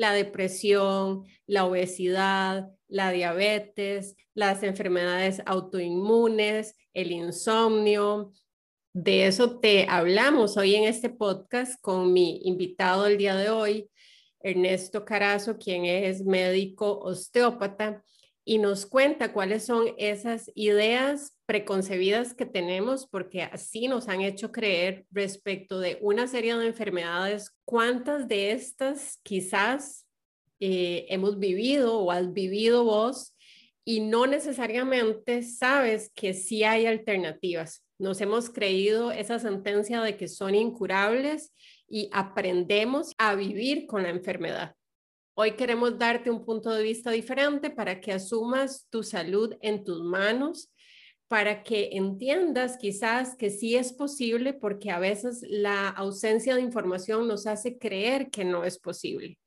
la depresión, la obesidad, la diabetes, las enfermedades autoinmunes, el insomnio. De eso te hablamos hoy en este podcast con mi invitado el día de hoy, Ernesto Carazo, quien es médico osteópata y nos cuenta cuáles son esas ideas preconcebidas que tenemos, porque así nos han hecho creer respecto de una serie de enfermedades, cuántas de estas quizás eh, hemos vivido o has vivido vos y no necesariamente sabes que sí hay alternativas. Nos hemos creído esa sentencia de que son incurables y aprendemos a vivir con la enfermedad. Hoy queremos darte un punto de vista diferente para que asumas tu salud en tus manos, para que entiendas quizás que sí es posible, porque a veces la ausencia de información nos hace creer que no es posible.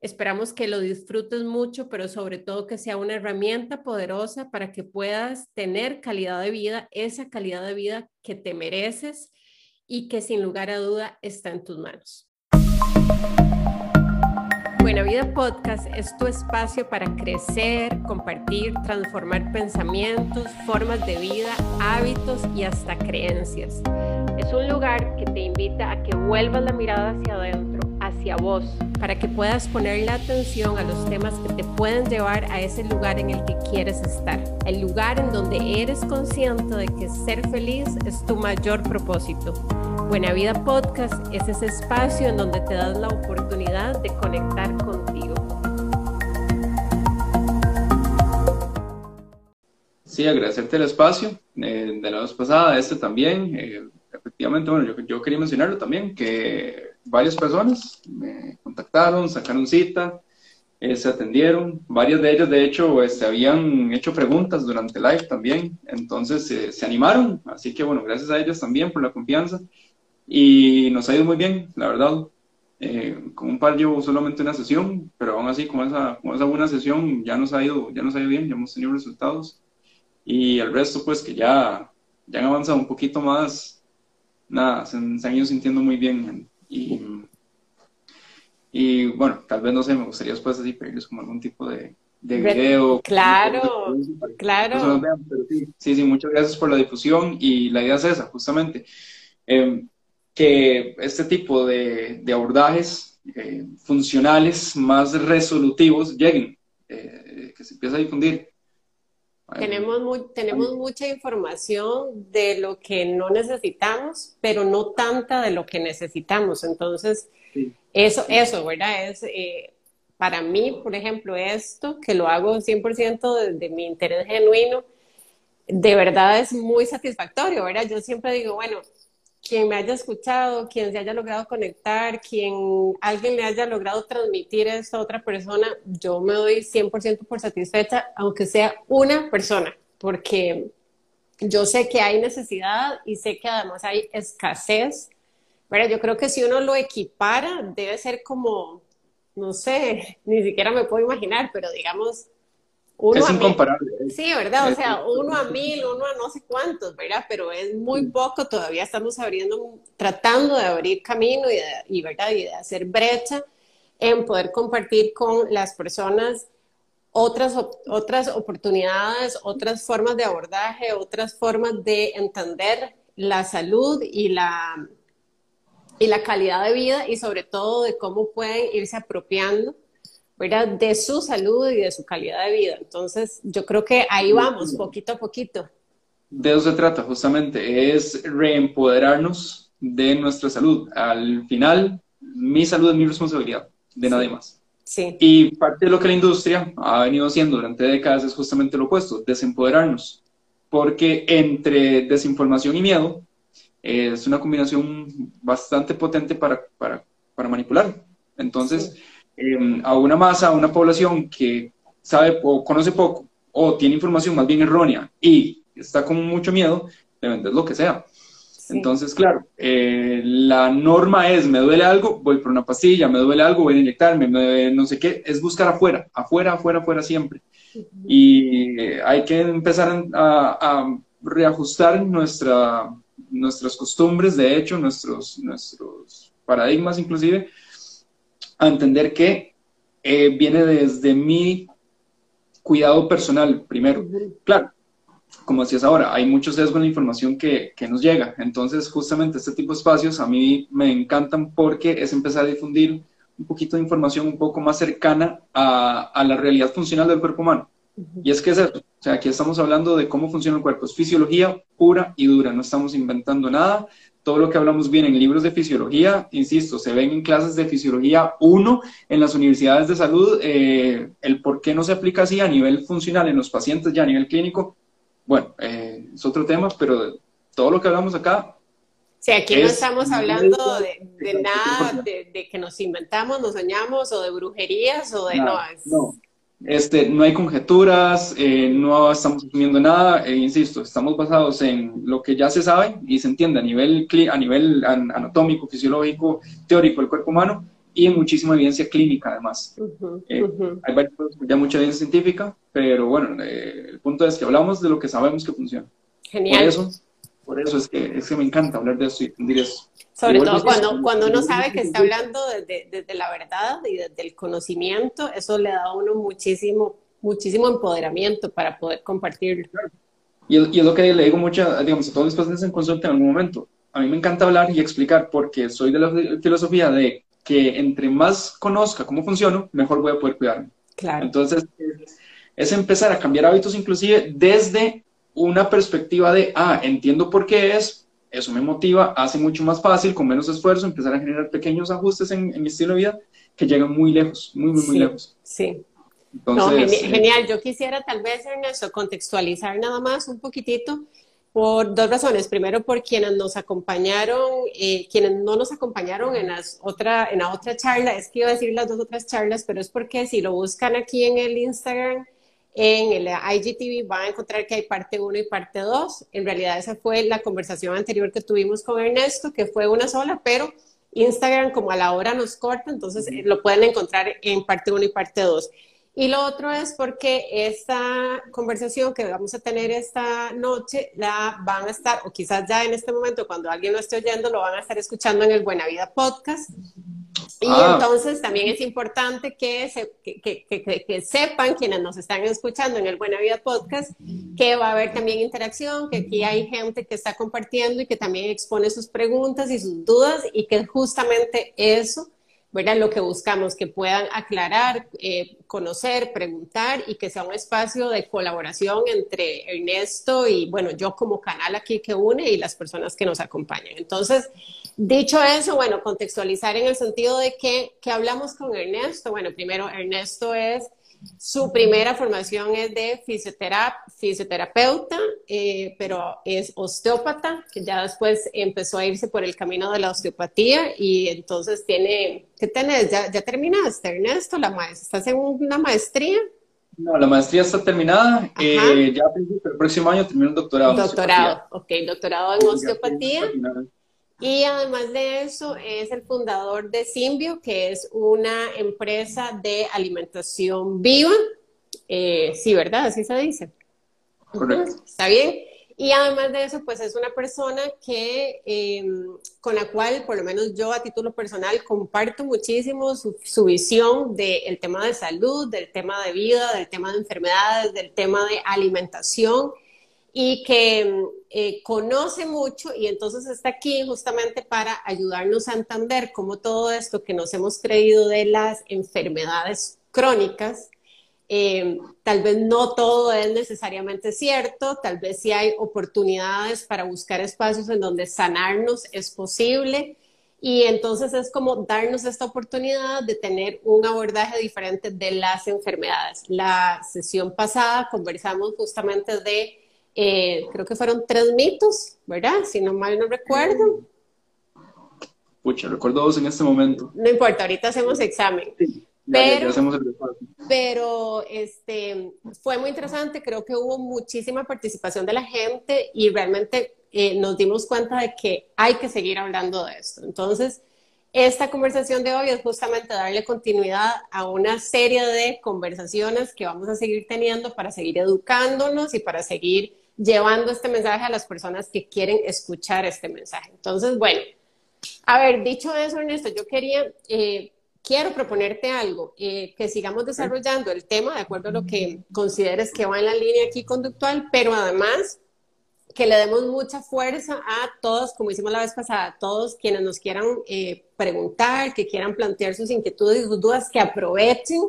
Esperamos que lo disfrutes mucho, pero sobre todo que sea una herramienta poderosa para que puedas tener calidad de vida, esa calidad de vida que te mereces y que sin lugar a duda está en tus manos. Buena Vida Podcast es tu espacio para crecer, compartir, transformar pensamientos, formas de vida, hábitos y hasta creencias. Es un lugar que te invita a que vuelvas la mirada hacia adentro, hacia vos, para que puedas poner la atención a los temas que te pueden llevar a ese lugar en el que quieres estar. El lugar en donde eres consciente de que ser feliz es tu mayor propósito Buena Vida Podcast es ese espacio en donde te das la oportunidad de conectar contigo. Sí, agradecerte el espacio. Eh, de la vez pasada, este también. Eh, efectivamente, bueno, yo, yo, quería mencionarlo también, que varias personas me contactaron, sacaron cita, eh, se atendieron. Varias de ellas, de hecho, este, habían hecho preguntas durante live también. Entonces, se animaron. Así que, bueno, gracias a ellas también por la confianza. Y nos ha ido muy bien, la verdad. Eh, con un par llevo solamente una sesión, pero aún así con esa, con esa buena sesión ya nos, ha ido, ya nos ha ido bien, ya hemos tenido resultados. Y el resto, pues que ya, ya han avanzado un poquito más, nada, se, han ido sintiendo muy bien. Y, y bueno, tal vez no sé, me gustaría después así pedirles como algún tipo de, de video. Claro, claro. sí, sí, muchas gracias por la difusión y la idea es esa, justamente. Eh, que este tipo de, abordajes eh, funcionales más resolutivos lleguen, eh, que se empiece a difundir. Tenemos, tenemos mucha información de lo que no necesitamos, pero no tanta de lo que necesitamos. Entonces, eso, eso, ¿verdad? Es, eh, para mí, por ejemplo, esto, que lo hago 100% desde de mi interés genuino, de verdad es muy satisfactorio, ¿verdad? Yo siempre digo, bueno, quien me haya escuchado, quien se haya logrado conectar, quien alguien le haya logrado transmitir a otra persona, yo me doy 100% por satisfecha, aunque sea una persona, porque yo sé que hay necesidad y sé que además hay escasez. Pero yo creo que si uno lo equipara, debe ser como, no sé, ni siquiera me puedo imaginar, pero digamos, es incomparable. Sí, ¿verdad? O sea, uno a mil, uno a no sé cuántos, ¿verdad? Pero es muy poco, todavía estamos abriendo, tratando de abrir camino y, de, y, ¿verdad? y de hacer brecha en poder compartir con las personas otras, otras oportunidades, otras formas de abordaje, otras formas de entender la salud y la, y la calidad de vida y sobre todo de cómo pueden irse apropiando de su salud y de su calidad de vida. Entonces, yo creo que ahí vamos, poquito a poquito. De eso se trata, justamente, es reempoderarnos de nuestra salud. Al final, mi salud es mi responsabilidad, de nadie más. Sí. Y parte de lo que la industria ha venido haciendo durante décadas es justamente lo opuesto, desempoderarnos. Porque entre desinformación y miedo es una combinación bastante potente para, para, para manipular. Entonces, Em, a una masa, a una población que sabe o conoce poco o tiene información más bien errónea y está con mucho miedo, de vender lo que sea. Entonces, claro, eh, la norma es, me duele algo, voy por una pastilla, me duele algo, voy a inyectarme, no sé qué, es buscar afuera, afuera, afuera, afuera siempre. Y hay que empezar a, a reajustar nuestra, nuestras costumbres, de hecho, nuestros, nuestros paradigmas inclusive, a entender que eh, viene desde mi cuidado personal primero. Claro, como decías ahora, hay mucho sesgo en la información que, que, nos llega. Entonces, justamente este tipo de espacios a mí me encantan porque es empezar a difundir un poquito de información un poco más cercana a, a la realidad funcional del cuerpo humano. Y es que es eso. O sea, aquí estamos hablando de cómo funciona el cuerpo. Es fisiología pura y dura. No estamos inventando nada. Todo lo que hablamos bien en libros de fisiología, insisto, se ven en clases de fisiología 1 en las universidades de salud. Eh, el por qué no se aplica así a nivel funcional en los pacientes, ya a nivel clínico, bueno, eh, es otro tema, pero todo lo que hablamos acá Sí, aquí no estamos hablando de, nada, de, que nos inventamos, nos soñamos, o de brujerías, o de no, no. Este, no hay conjeturas, eh, no estamos asumiendo nada, e insisto, estamos basados en lo que ya se sabe y se entiende a nivel, a nivel anatómico, fisiológico, teórico del cuerpo humano y en muchísima evidencia clínica además. Eh, hay ya mucha evidencia científica, pero bueno, eh, el punto es que hablamos de lo que sabemos que funciona. Genial. Por eso, por eso es, que, es que me encanta hablar de eso y entender eso. Sobre todo cuando, cuando uno sabe que está hablando desde, desde, la verdad y desde el conocimiento, eso le da a uno muchísimo, muchísimo empoderamiento para poder compartirlo. Y, y es lo que le digo mucho, digamos, a todos los pacientes en consulta en algún momento. A mí me encanta hablar y explicar porque soy de la filosofía de que entre más conozca cómo funciona, mejor voy a poder cuidarme. Claro. Entonces, es empezar a cambiar hábitos inclusive desde una perspectiva de, ah, entiendo por qué es, eso me motiva, hace mucho más fácil, con menos esfuerzo, empezar a generar pequeños ajustes en, mi estilo de vida que llegan muy lejos, muy, muy, muy lejos. Sí. Entonces, eh, genial. Yo quisiera tal vez, Ernesto, contextualizar nada más un poquitito por dos razones. Primero, por quienes nos acompañaron, eh, quienes no nos acompañaron en, las otra, en la otra charla, es que iba a decir las dos otras charlas, pero es porque si lo buscan aquí en el Instagram, en el IGTV van a encontrar que hay parte 1 y parte 2. En realidad esa fue la conversación anterior que tuvimos con Ernesto, que fue una sola, pero Instagram como a la hora nos corta, entonces lo pueden encontrar en parte 1 y parte 2. Y lo otro es porque esta conversación que vamos a tener esta noche la van a estar, o quizás ya en este momento, cuando alguien lo esté oyendo, lo van a estar escuchando en el Buena Vida Podcast. Y ah. entonces también es importante que, que, sepan quienes nos están escuchando en el Buena Vida Podcast que va a haber también interacción, que aquí hay gente que está compartiendo y que también expone sus preguntas y sus dudas y que justamente eso ¿verdad? Lo que buscamos, que puedan aclarar, eh, conocer, preguntar y que sea un espacio de colaboración entre Ernesto y, bueno, yo como canal aquí que une y las personas que nos acompañan. Entonces, dicho eso, bueno, contextualizar en el sentido de que, que hablamos con Ernesto. Bueno, primero, Ernesto es su primera formación es de fisioterapeuta, eh, pero es osteópata, que ya después empezó a irse por el camino de la osteopatía y entonces tiene, ¿qué tenés? ¿Ya, ya terminaste, Ernesto? La maestra, ¿Estás en una maestría? No, la maestría está terminada. Eh, ya el próximo año termino el doctorado. Doctorado, ok, doctorado en osteopatía. Y además de eso, es el fundador de Simbio, que es una empresa de alimentación viva. Eh, sí, ¿verdad? Así se dice. Correcto. Está bien. Y además de eso, pues es una persona que, em, con la cual, por lo menos yo a título personal, comparto muchísimo su, su visión del tema de salud, del tema de vida, del tema de enfermedades, del tema de alimentación y que eh, conoce mucho y entonces está aquí justamente para ayudarnos a entender cómo todo esto que nos hemos creído de las enfermedades crónicas, eh, tal vez no todo es necesariamente cierto, tal vez sí hay oportunidades para buscar espacios en donde sanarnos es posible. Y entonces es como darnos esta oportunidad de tener un abordaje diferente de las enfermedades. La sesión pasada conversamos justamente de eh, creo que fueron tres mitos, ¿verdad? Si no mal no recuerdo. Pucha, recuerdo dos en este momento. No importa, ahorita hacemos examen. pero, pero este, fue muy interesante, creo que hubo muchísima participación de la gente y realmente eh, nos dimos cuenta de que hay que seguir hablando de esto. Entonces, esta conversación de hoy es justamente darle continuidad a una serie de conversaciones que vamos a seguir teniendo para seguir educándonos y para seguir llevando este mensaje a las personas que quieren escuchar este mensaje. Entonces, bueno, a ver, dicho eso, Ernesto, yo quería eh, quiero proponerte algo, eh, que sigamos desarrollando el tema de acuerdo a lo que consideres que va en la línea aquí conductual, pero además que le demos mucha fuerza a todos, como hicimos la vez pasada, a todos quienes nos quieran eh, preguntar, que quieran plantear sus inquietudes y sus dudas, que aprovechen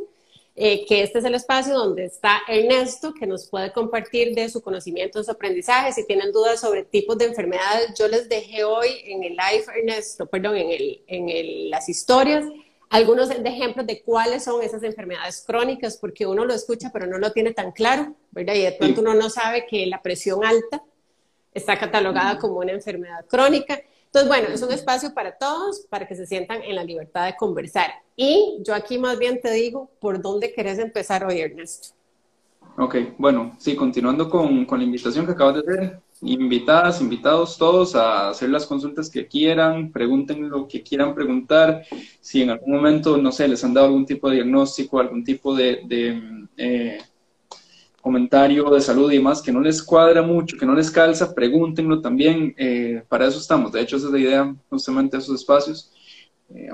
eh, que este es el espacio donde está Ernesto, que nos puede compartir de su conocimiento, su aprendizaje. Si tienen dudas sobre tipos de enfermedades, yo les dejé hoy en el live, Ernesto, perdón, en, el, en el, las historias, algunos ejemplos de cuáles son esas enfermedades crónicas, porque uno lo escucha pero no lo tiene tan claro, ¿verdad? Y de pronto uno no sabe que la presión alta está catalogada como una enfermedad crónica. Entonces, bueno, es un espacio para todos, para que se sientan en la libertad de conversar. Y yo aquí más bien te digo, ¿por dónde querés empezar hoy, Ernesto? Ok, bueno, sí, continuando con, con la invitación que acabas de hacer, invitadas, invitados todos a hacer las consultas que quieran, pregunten lo que quieran preguntar, si en algún momento, no sé, les han dado algún tipo de diagnóstico, algún tipo de, de eh, comentario de salud y demás que no les cuadra mucho, que no les calza, pregúntenlo también. Eh, para eso estamos. De hecho, esa es la idea justamente esos espacios. Eh,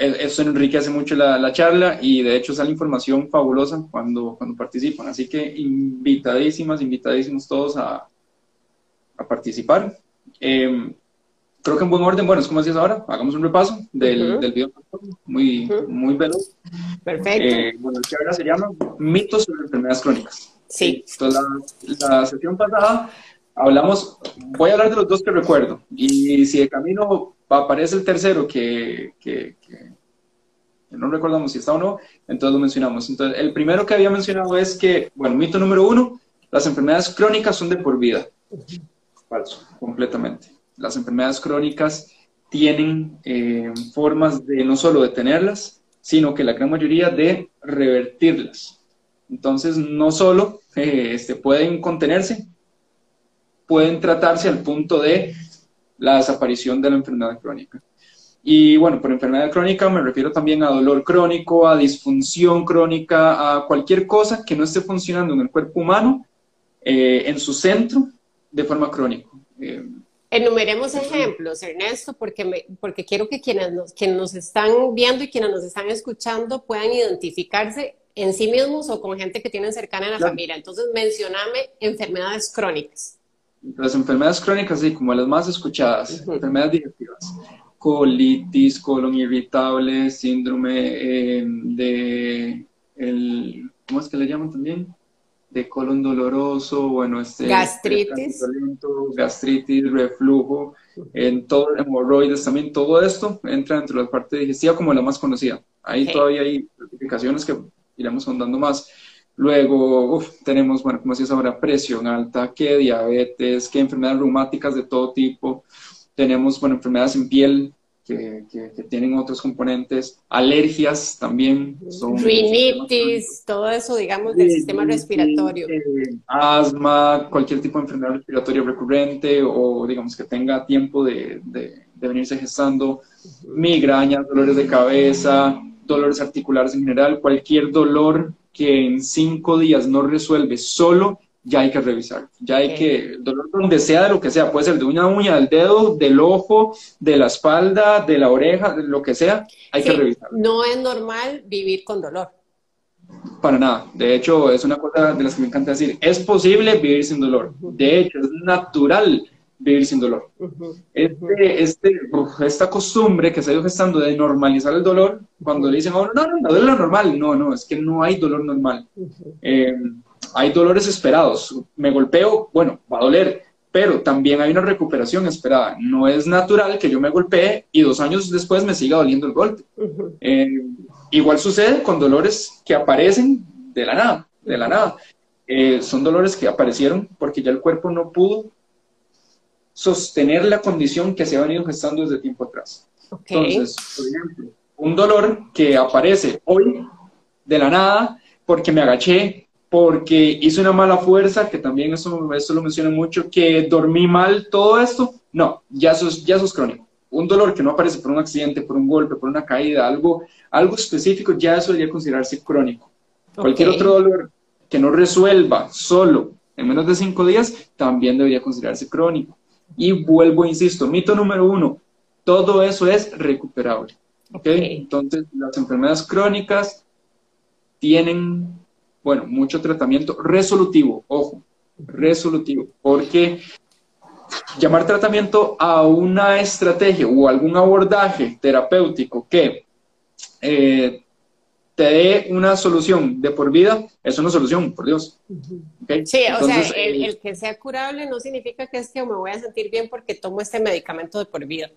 eso enriquece mucho la, la, charla y de hecho sale información fabulosa cuando, cuando participan. Así que invitadísimas, invitadísimos todos a, a participar. Eh, creo que en buen orden, bueno, es como decías ahora, hagamos un repaso del, del video muy, muy veloz. Perfecto. bueno, el charla se llama Mitos sobre enfermedades crónicas. Sí. Entonces, la, sesión pasada hablamos, voy a hablar de los dos que recuerdo, y si de camino aparece el tercero que, que, no recordamos si está o no, entonces lo mencionamos. Entonces, el primero que había mencionado es que, bueno, mito número uno, las enfermedades crónicas son de por vida. Falso, completamente. Las enfermedades crónicas tienen eh, formas de no solo detenerlas, sino que la gran mayoría de revertirlas. Entonces, no solo eh, este, pueden contenerse, pueden tratarse al punto de la desaparición de la enfermedad crónica. Y bueno, por enfermedad crónica me refiero también a dolor crónico, a disfunción crónica, a cualquier cosa que no esté funcionando en el cuerpo humano eh, en su centro de forma crónica. Eh, Enumeremos ejemplos, Ernesto, porque, porque quiero que quienes nos, quienes nos están viendo y quienes nos están escuchando puedan identificarse en sí mismos o con gente que tienen cercana en la familia. Entonces, mencioname enfermedades crónicas. Las enfermedades crónicas, sí, como las más escuchadas, enfermedades digestivas, colitis, colon irritable, síndrome eh, de, el, ¿cómo es que le llaman también? De colon doloroso, bueno, este... Gastritis. gastritis, reflujo, en todo, hemorroides también, todo esto entra dentro de la parte digestiva como la más conocida. Ahí todavía hay certificaciones que iremos ahondando más. Luego tenemos, bueno, como decías ahora, presión alta, que diabetes, que enfermedades reumáticas de todo tipo. Tenemos, bueno, enfermedades en piel que, que, tienen otros componentes. Alergias también. Son Rinitis, todo eso, digamos, del sistema respiratorio. asma, cualquier tipo de enfermedad respiratoria recurrente o, digamos, que tenga tiempo de, de, de venirse gestando. Migrañas, dolores de cabeza, dolores articulares en general, cualquier dolor que en cinco días no resuelve solo, ya hay que revisar. Ya hay que, dolor donde sea, de lo que sea, puede ser de una uña, del dedo, del ojo, de la espalda, de la oreja, de lo que sea, hay que revisar. No es normal vivir con dolor. Para nada. De hecho, es una cosa de las que me encanta decir. Es posible vivir sin dolor. De hecho, es natural vivir sin dolor. este, este, esta costumbre que se ha ido gestando de normalizar el dolor, cuando le dicen uno, no, no, no, dolor normal, no, no, es que no hay dolor normal. Eh, hay dolores esperados. Me golpeo, bueno, va a doler, pero también hay una recuperación esperada. No es natural que yo me golpee y dos años después me siga doliendo el golpe. Eh, igual sucede con dolores que aparecen de la nada, de la nada. Eh, son dolores que aparecieron porque ya el cuerpo no pudo sostener la condición que se ha venido gestando desde tiempo atrás. Entonces, por ejemplo, un dolor que aparece hoy de la nada porque me agaché, porque hice una mala fuerza, que también eso, eso lo menciona mucho, que dormí mal, todo esto, no, ya eso, ya eso es crónico. Un dolor que no aparece por un accidente, por un golpe, por una caída, algo, algo específico, ya eso debería considerarse crónico. Cualquier otro dolor que no resuelva solo en menos de cinco días, también debería considerarse crónico. Y vuelvo, insisto, mito número uno, todo eso es recuperable. ¿okay? Entonces, las enfermedades crónicas tienen, bueno, mucho tratamiento resolutivo, ojo, resolutivo, porque llamar tratamiento a una estrategia o algún abordaje terapéutico que eh, te dé una solución de por vida, es una solución, por Dios. Sí, o sea, eh, el, que sea curable no significa que es que me voy a sentir bien porque tomo este medicamento de por vida.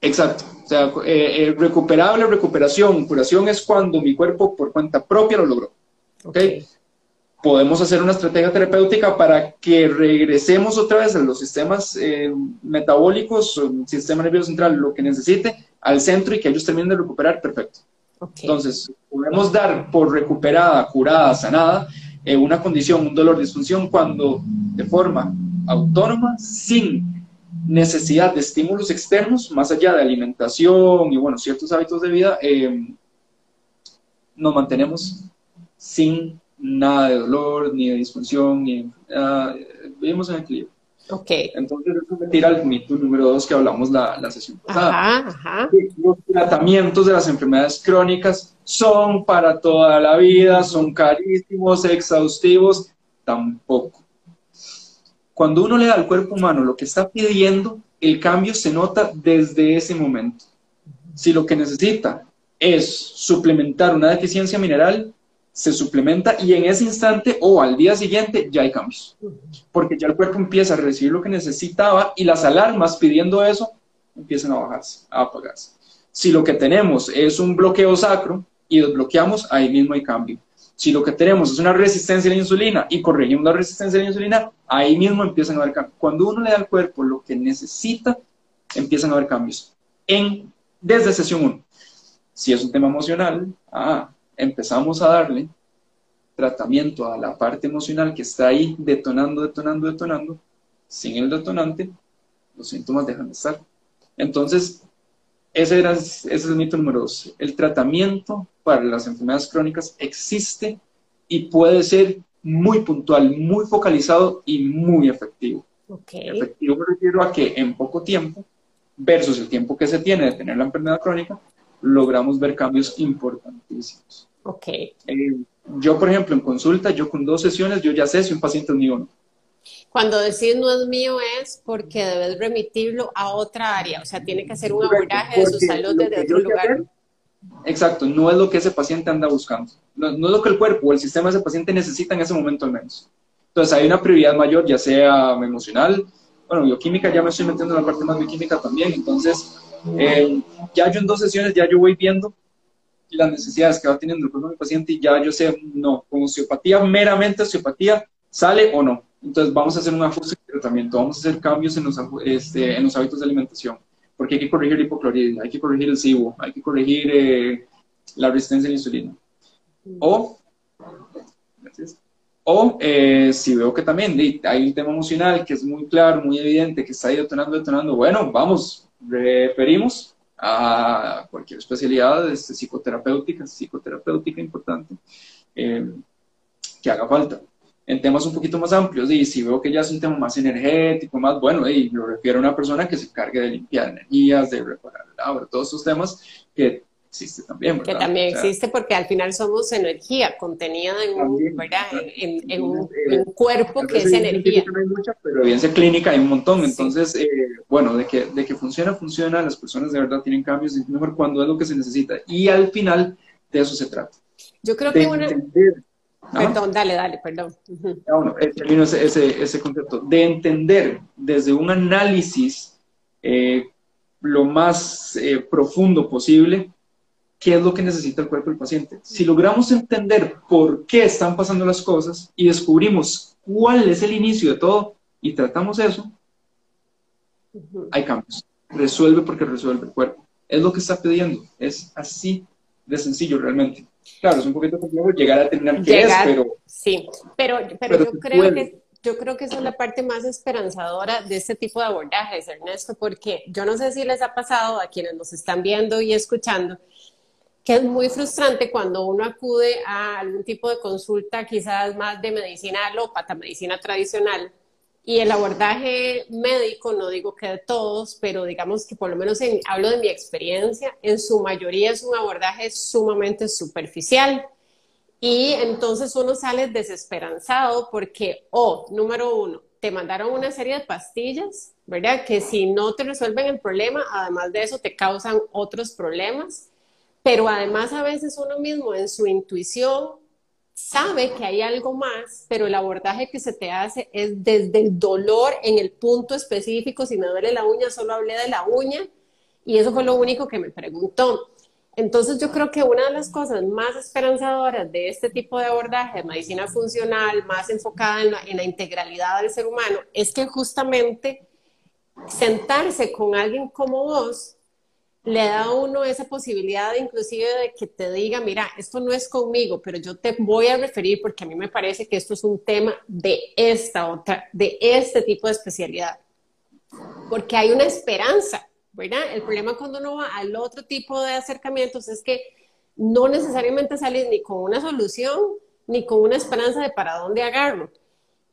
Exacto. O sea, eh, recuperable, recuperación, curación es cuando mi cuerpo por cuenta propia lo logró. ¿Okay? Podemos hacer una estrategia terapéutica para que regresemos otra vez a los sistemas eh, metabólicos, sistema nervioso central, lo que necesite, al centro y que ellos terminen de recuperar, perfecto. Entonces, podemos dar por recuperada, curada, sanada, eh, una condición, un dolor, disfunción, cuando de forma autónoma, sin necesidad de estímulos externos, más allá de alimentación y bueno, ciertos hábitos de vida, eh, nos mantenemos sin nada de dolor, ni de disfunción, ni vivimos en equilibrio. Ok. Entonces, eso me tira al mito número dos que hablamos la, la sesión pasada. Ajá, Los tratamientos de las enfermedades crónicas son para toda la vida, son carísimos, exhaustivos, tampoco. Cuando uno le da al cuerpo humano lo que está pidiendo, el cambio se nota desde ese momento. Si lo que necesita es suplementar una deficiencia mineral, se suplementa y en ese instante o al día siguiente ya hay cambios. Porque ya el cuerpo empieza a recibir lo que necesitaba y las alarmas pidiendo eso empiezan a bajarse, a apagarse. Si lo que tenemos es un bloqueo sacro y desbloqueamos, ahí mismo hay cambio. Si lo que tenemos es una resistencia a la insulina y corregimos la resistencia a la insulina, ahí mismo empiezan a haber cambios. Cuando uno le da al cuerpo lo que necesita, empiezan a haber cambios. En, desde sesión 1. Si es un tema emocional, ah, empezamos a darle tratamiento a la parte emocional que está ahí detonando, detonando, detonando. Sin el detonante, los síntomas dejan de estar. Entonces, ese, era, ese es el mito número dos. El tratamiento para las enfermedades crónicas existe y puede ser muy puntual, muy focalizado y muy efectivo. Efectivo me refiero a que en poco tiempo, versus el tiempo que se tiene de tener la enfermedad crónica, logramos ver cambios importantísimos. Okay. Eh, yo, por ejemplo, en consulta, yo con dos sesiones, yo ya sé si un paciente es mío o no. Cuando decís no es mío es porque debes remitirlo a otra área, o sea, tiene que hacer un abordaje de su salud desde otro lugar. exacto, no es lo que ese paciente anda buscando, no, es lo que el cuerpo o el sistema de ese paciente necesita en ese momento al menos. Entonces hay una prioridad mayor, ya sea emocional, bueno, bioquímica, ya me estoy metiendo en la parte más bioquímica también, entonces eh, ya yo en dos sesiones ya yo voy viendo las necesidades que va teniendo el cuerpo paciente y ya yo sé, no, con osteopatía, meramente osteopatía, sale o no. Entonces vamos a hacer un ajuste de tratamiento, vamos a hacer cambios en los, este, en los hábitos de alimentación, porque hay que corregir la hipocloridria, hay que corregir el SIBO, hay que corregir eh, la resistencia a la insulina. O, o eh, si veo que también hay un tema emocional que es muy claro, muy evidente, que está ahí detonando, detonando, bueno, vamos, referimos a cualquier especialidad este, psicoterapéutica, psicoterapéutica importante, eh, que haga falta. En temas un poquito más amplios, y si veo que ya es un tema más energético, más bueno, y lo refiero a una persona que se encargue de limpiar energías, de reparar el agua, todos esos temas que existe también. ¿verdad? Que también existe porque al final somos energía contenida en un, En, un, cuerpo que es energía. No hay mucha, pero evidencia clínica hay un montón. Entonces, eh, bueno, de que, de que funciona, funciona, las personas de verdad tienen cambios, y mejor cuando es lo que se necesita. Y al final de eso se trata. Yo creo que una... Perdón, dale, dale, perdón. Ah, ese, ese, concepto de entender desde un análisis eh, lo más eh, profundo posible qué es lo que necesita el cuerpo del paciente. Si logramos entender por qué están pasando las cosas y descubrimos cuál es el inicio de todo y tratamos eso, hay cambios. Resuelve porque resuelve el cuerpo. Es lo que está pidiendo. Es así de sencillo realmente. Claro, es un poquito complejo llegar a terminar qué es, pero... Sí, pero, pero, yo, creo que, yo creo que esa es la parte más esperanzadora de este tipo de abordajes, Ernesto, porque yo no sé si les ha pasado a quienes nos están viendo y escuchando, que es muy frustrante cuando uno acude a algún tipo de consulta, quizás más de medicina alópata, medicina tradicional, Y el abordaje médico, no digo que de todos, pero digamos que por lo menos hablo de mi experiencia, en su mayoría es un abordaje sumamente superficial. Y entonces uno sale desesperanzado porque, o oh, número uno, te mandaron una serie de pastillas, ¿verdad? Que si no te resuelven el problema, además de eso te causan otros problemas. Pero además a veces uno mismo en su intuición sabe que hay algo más, pero el abordaje que se te hace es desde el dolor en el punto específico. Si me duele la uña, solo hablé de la uña y eso fue lo único que me preguntó. Entonces yo creo que una de las cosas más esperanzadoras de este tipo de abordaje de medicina funcional, más enfocada en la, en la integralidad del ser humano, es que justamente sentarse con alguien como vos le da a uno esa posibilidad inclusive de que te diga, mira, esto no es conmigo, pero yo te voy a referir porque a mí me parece que esto es un tema de esta otra, de este tipo de especialidad. Porque hay una esperanza ¿verdad? El problema cuando uno va al otro tipo de acercamientos es que no necesariamente sales ni con una solución ni con una esperanza de para dónde agarro.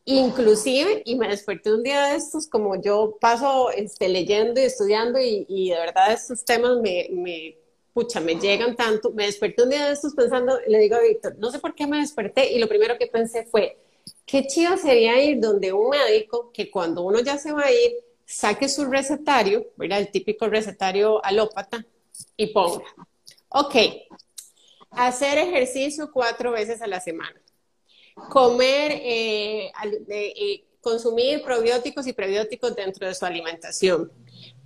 Inclusive, y me desperté un día de estos, como yo paso este, leyendo y estudiando y, de verdad estos temas me, me, pucha, me llegan tanto, me desperté un día de estos pensando, le digo a Víctor, no sé por qué me desperté y lo primero que pensé fue, qué chido sería ir donde un médico que cuando uno ya se va a ir, saque su recetario, ¿verdad? El típico recetario alópata y ponga, ok, hacer ejercicio cuatro veces a la semana, comer, eh, eh, consumir probióticos y prebióticos dentro de su alimentación,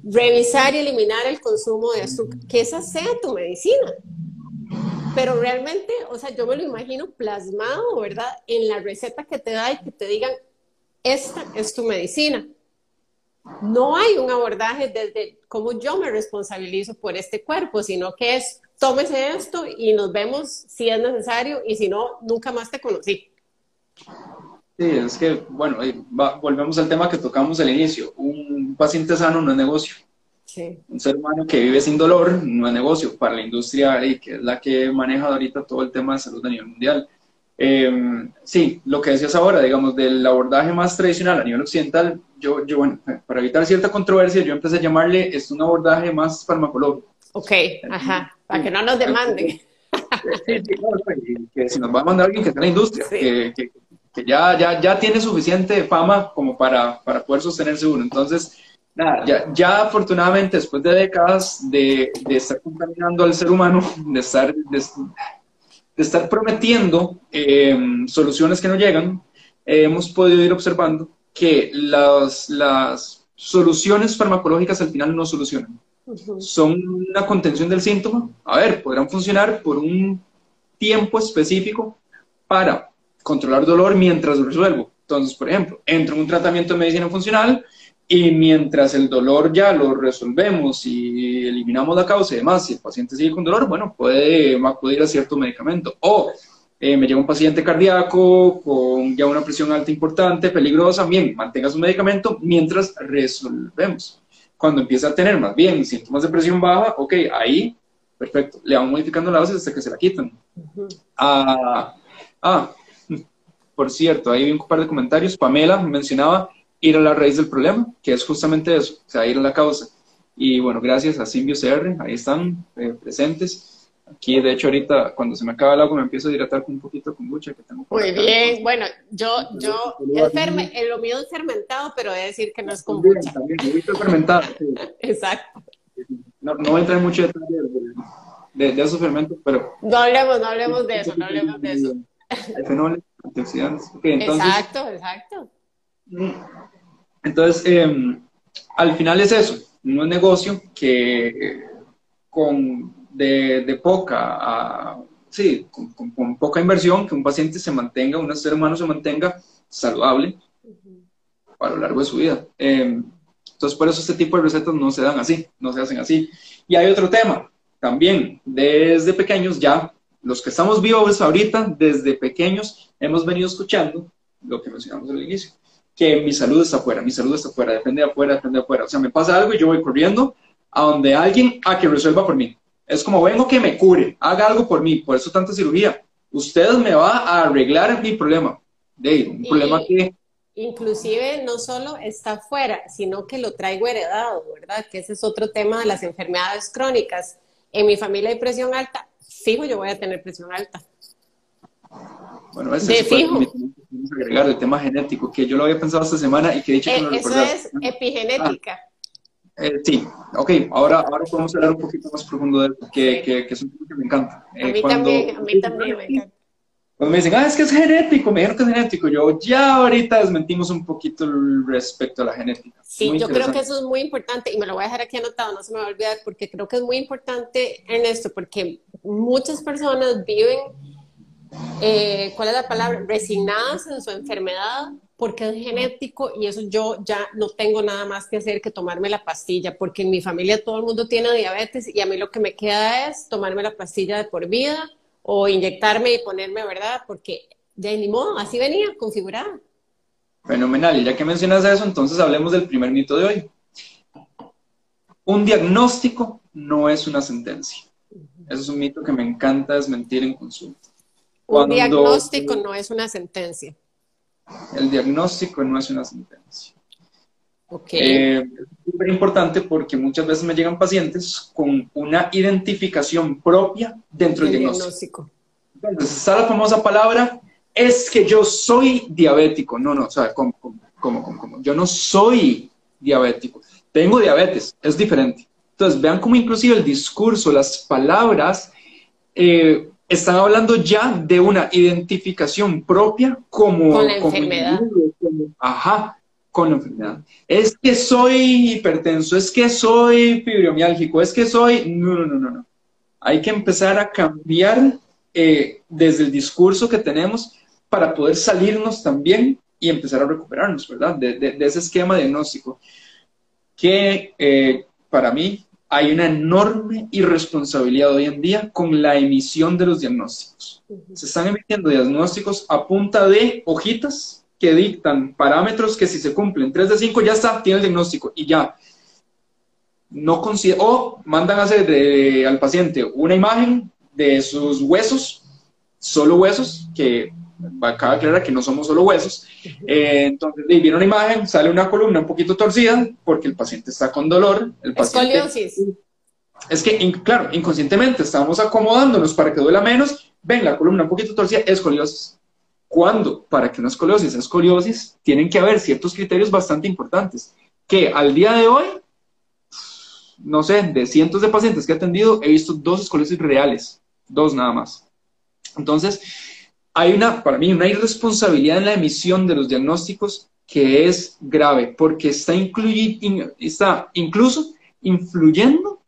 revisar y eliminar el consumo de azúcar, que esa sea tu medicina. Pero realmente, o sea, yo me lo imagino plasmado, ¿verdad? En la receta que te da y que te digan, esta es tu medicina no hay un abordaje desde cómo yo me responsabilizo por este cuerpo, sino que es tómese esto y nos vemos si es necesario y si no, nunca más te conocí. Sí, es que, bueno, volvemos al tema que tocamos al inicio. Un paciente sano no es negocio. Sí. Un ser humano que vive sin dolor no es negocio para la industria y que es la que maneja ahorita todo el tema de salud a nivel mundial. Em, sí, lo que decías ahora, digamos, del abordaje más tradicional a nivel occidental, yo, yo, bueno, para evitar cierta controversia, yo empecé a llamarle, es un abordaje más farmacológico. Ok, ajá, para que no nos demanden. Sí, sí, que si nos va a mandar alguien que está en la industria, que, que, que, ya, ya, ya tiene suficiente fama como para, para poder sostenerse uno. Entonces, nada, ya, ya afortunadamente después de décadas de, de estar contaminando al ser humano, de estar, de, de estar prometiendo eh, soluciones que no llegan, eh, hemos podido ir observando que las, las soluciones farmacológicas al final no solucionan. Son una contención del síntoma. A ver, podrán funcionar por un tiempo específico para controlar dolor mientras lo resuelvo. Entonces, por ejemplo, entro en un tratamiento de medicina funcional y mientras el dolor ya lo resolvemos y eliminamos la causa y demás, si el paciente sigue con dolor, bueno, puede acudir a cierto medicamento. O eh, me llega un paciente cardíaco con ya una presión alta importante, peligrosa, bien, mantenga su medicamento mientras resolvemos. Cuando empieza a tener más bien síntomas de presión baja, ok, ahí, perfecto, le vamos modificando la dosis hasta que se la quitan. ah, ah, por cierto, ahí hay un par de comentarios. Pamela mencionaba ir a la raíz del problema, que es justamente eso, o sea, ir a la causa. Y bueno, gracias a Simbio CR, ahí están eh, presentes. Aquí, de hecho, ahorita cuando se me acaba el agua me empiezo a hidratar con un poquito de kombucha que tengo. Muy bien, bueno, yo, yo, lo mío es fermentado, pero he de decir que no es kombucha. También, también fermentado. Exacto. No, no voy a entrar en mucho detalle de, de, esos fermentos, pero... No hablemos, no hablemos de eso, no hablemos de eso. Antioxidantes. exacto, exacto. Entonces, em, al final es eso, es negocio que con de, poca, sí, con, poca inversión, que un paciente se mantenga, un ser humano se mantenga saludable a lo largo de su vida. Em, entonces, por eso este tipo de recetas no se dan así, no se hacen así. Y hay otro tema, también, desde pequeños ya, los que estamos vivos ahorita, desde pequeños, hemos venido escuchando lo que mencionamos al inicio que mi salud está afuera, mi salud está afuera, depende de afuera, depende de afuera. O sea, me pasa algo y yo voy corriendo a donde alguien a que resuelva por mí. Es como vengo que me cure, haga algo por mí, por eso tanta cirugía. Usted me va a arreglar mi problema. De un problema que inclusive no solo está fuera, sino que lo traigo heredado, ¿verdad? Que ese es otro tema de las enfermedades crónicas. En mi familia hay presión alta, fijo, yo voy a tener presión alta. Bueno, ese de fijo. agregar el tema genético, que yo lo había pensado esta semana y que he dicho que eh, Eso es epigenética. Ah, eh, sí, ok, ahora, ahora podemos hablar un poquito más profundo de eso, que, que, que es un tema que me encanta. a mí también, a mí también me encanta. Cuando me dicen, ah, es que es genético, me dijeron que es genético, yo ya ahorita desmentimos un poquito respecto a la genética. Sí, yo creo que eso es muy importante y me lo voy a dejar aquí anotado, no se me va a olvidar, porque creo que es muy importante en esto, porque muchas personas viven, eh, ¿cuál es la palabra? Resignadas en su enfermedad porque es genético y eso yo ya no tengo nada más que hacer que tomarme la pastilla, porque en mi familia todo el mundo tiene diabetes y a mí lo que me queda es tomarme la pastilla de por vida o inyectarme y ponerme, ¿verdad? Porque de ni modo, así venía, configurada. Fenomenal, y ya que mencionas eso, entonces hablemos del primer mito de hoy. Un diagnóstico no es una sentencia. Eso es un mito que me encanta desmentir en consulta. un diagnóstico no es una sentencia. El diagnóstico no es una sentencia. Eh, es súper importante porque muchas veces me llegan pacientes con una identificación propia dentro del diagnóstico. Entonces, está la famosa palabra, es que yo soy diabético. No, no, o sea, ¿cómo, cómo, cómo, Yo no soy diabético. Tengo diabetes, es diferente. Entonces, vean cómo inclusive el discurso, las palabras, eh, están hablando ya de una identificación propia como... Con la enfermedad. ajá, con la enfermedad. Es que soy hipertenso, es que soy fibromiálgico, es que soy... No, no, no, no, no. Hay que empezar a cambiar eh, desde el discurso que tenemos para poder salirnos también y empezar a recuperarnos, ¿verdad? De, ese esquema diagnóstico. Que eh, para mí hay una enorme irresponsabilidad hoy en día con la emisión de los diagnósticos. Se están emitiendo diagnósticos a punta de hojitas que dictan parámetros que si se cumplen 3 de 5 ya está, tiene el diagnóstico y ya. No o mandan a hacer al paciente una imagen de sus huesos, solo huesos, que acaba de aclarar que no somos solo huesos. Eh, entonces, viene una imagen, sale una columna un poquito torcida porque el paciente está con dolor. El paciente, Escoliosis. Es que, claro, inconscientemente estamos acomodándonos para que duela menos. Ven, la columna un poquito torcida, escoliosis. ¿Cuándo? Para que una escoliosis sea escoliosis, tienen que haber ciertos criterios bastante importantes, que al día de hoy, no sé, de cientos de pacientes que he atendido, he visto dos escoliosis reales, dos nada más. Entonces, hay una, para mí, una irresponsabilidad en la emisión de los diagnósticos que es grave, porque está, está incluso influyendo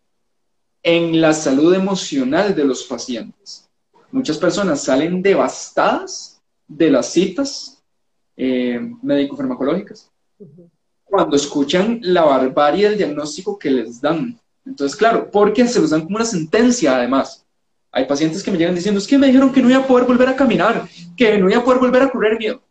en la salud emocional de los pacientes. Muchas personas salen devastadas de las citas eh, médico-farmacológicas. Cuando escuchan la barbarie del diagnóstico que les dan. Entonces, claro, porque se los dan como una sentencia además. Hay pacientes que me llegan diciendo, es que me dijeron que no iba a poder volver a caminar, que no iba a poder volver a correr miedo.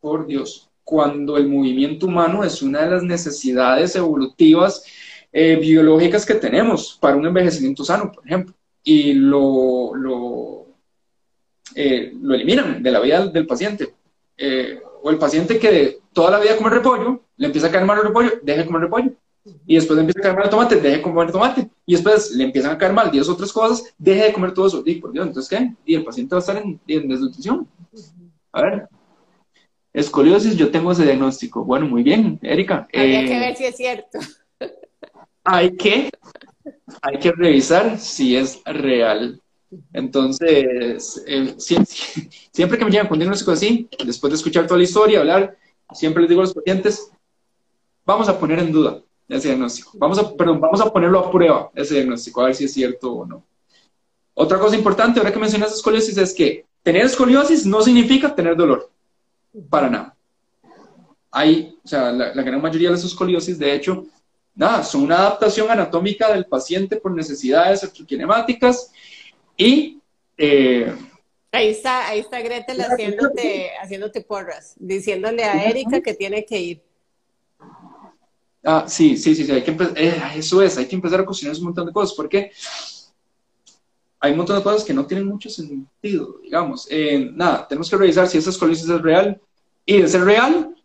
Por Dios, cuando el movimiento humano es una de las necesidades evolutivas eh, biológicas que tenemos para un envejecimiento sano, por ejemplo, y lo, lo eh, lo eliminan de la vida del paciente. Eh, o el paciente que toda la vida come repollo, le empieza a caer mal el repollo, deje de comer repollo. Y después le empieza a caer mal el tomate, deje de comer tomate. Y después le empiezan a caer mal 10 otras cosas, deje de comer todo eso. Y por Dios, entonces, ¿qué? Y el paciente va a estar en, desnutrición. A ver, escoliosis, yo tengo ese diagnóstico. Bueno, muy bien, Erika. Que eh, ver si es cierto. Hay que, hay que revisar si es real. Entonces, eh, siempre, que me llegan con diagnóstico así, después de escuchar toda la historia, hablar, siempre les digo a los pacientes, vamos a poner en duda ese diagnóstico. Vamos a, perdón, vamos a ponerlo a prueba, ese diagnóstico, a ver si es cierto o no. Otra cosa importante, ahora que mencionas escoliosis, es que tener escoliosis no significa tener dolor. Para nada. Hay, o sea, la, la gran mayoría de las escoliosis, de hecho, nada, son una adaptación anatómica del paciente por necesidades electrokinemáticas y... Eh, ahí está, ahí está Gretel haciéndote, haciéndote porras, diciéndole a Erika que tiene que ir. Ah, sí, sí, sí, hay que eh, eso es, hay que empezar a cocinar un montón de cosas, porque hay un montón de cosas que no tienen mucho sentido, digamos. Eh, nada, tenemos que revisar si esa escoliosis es real. Y de ser real,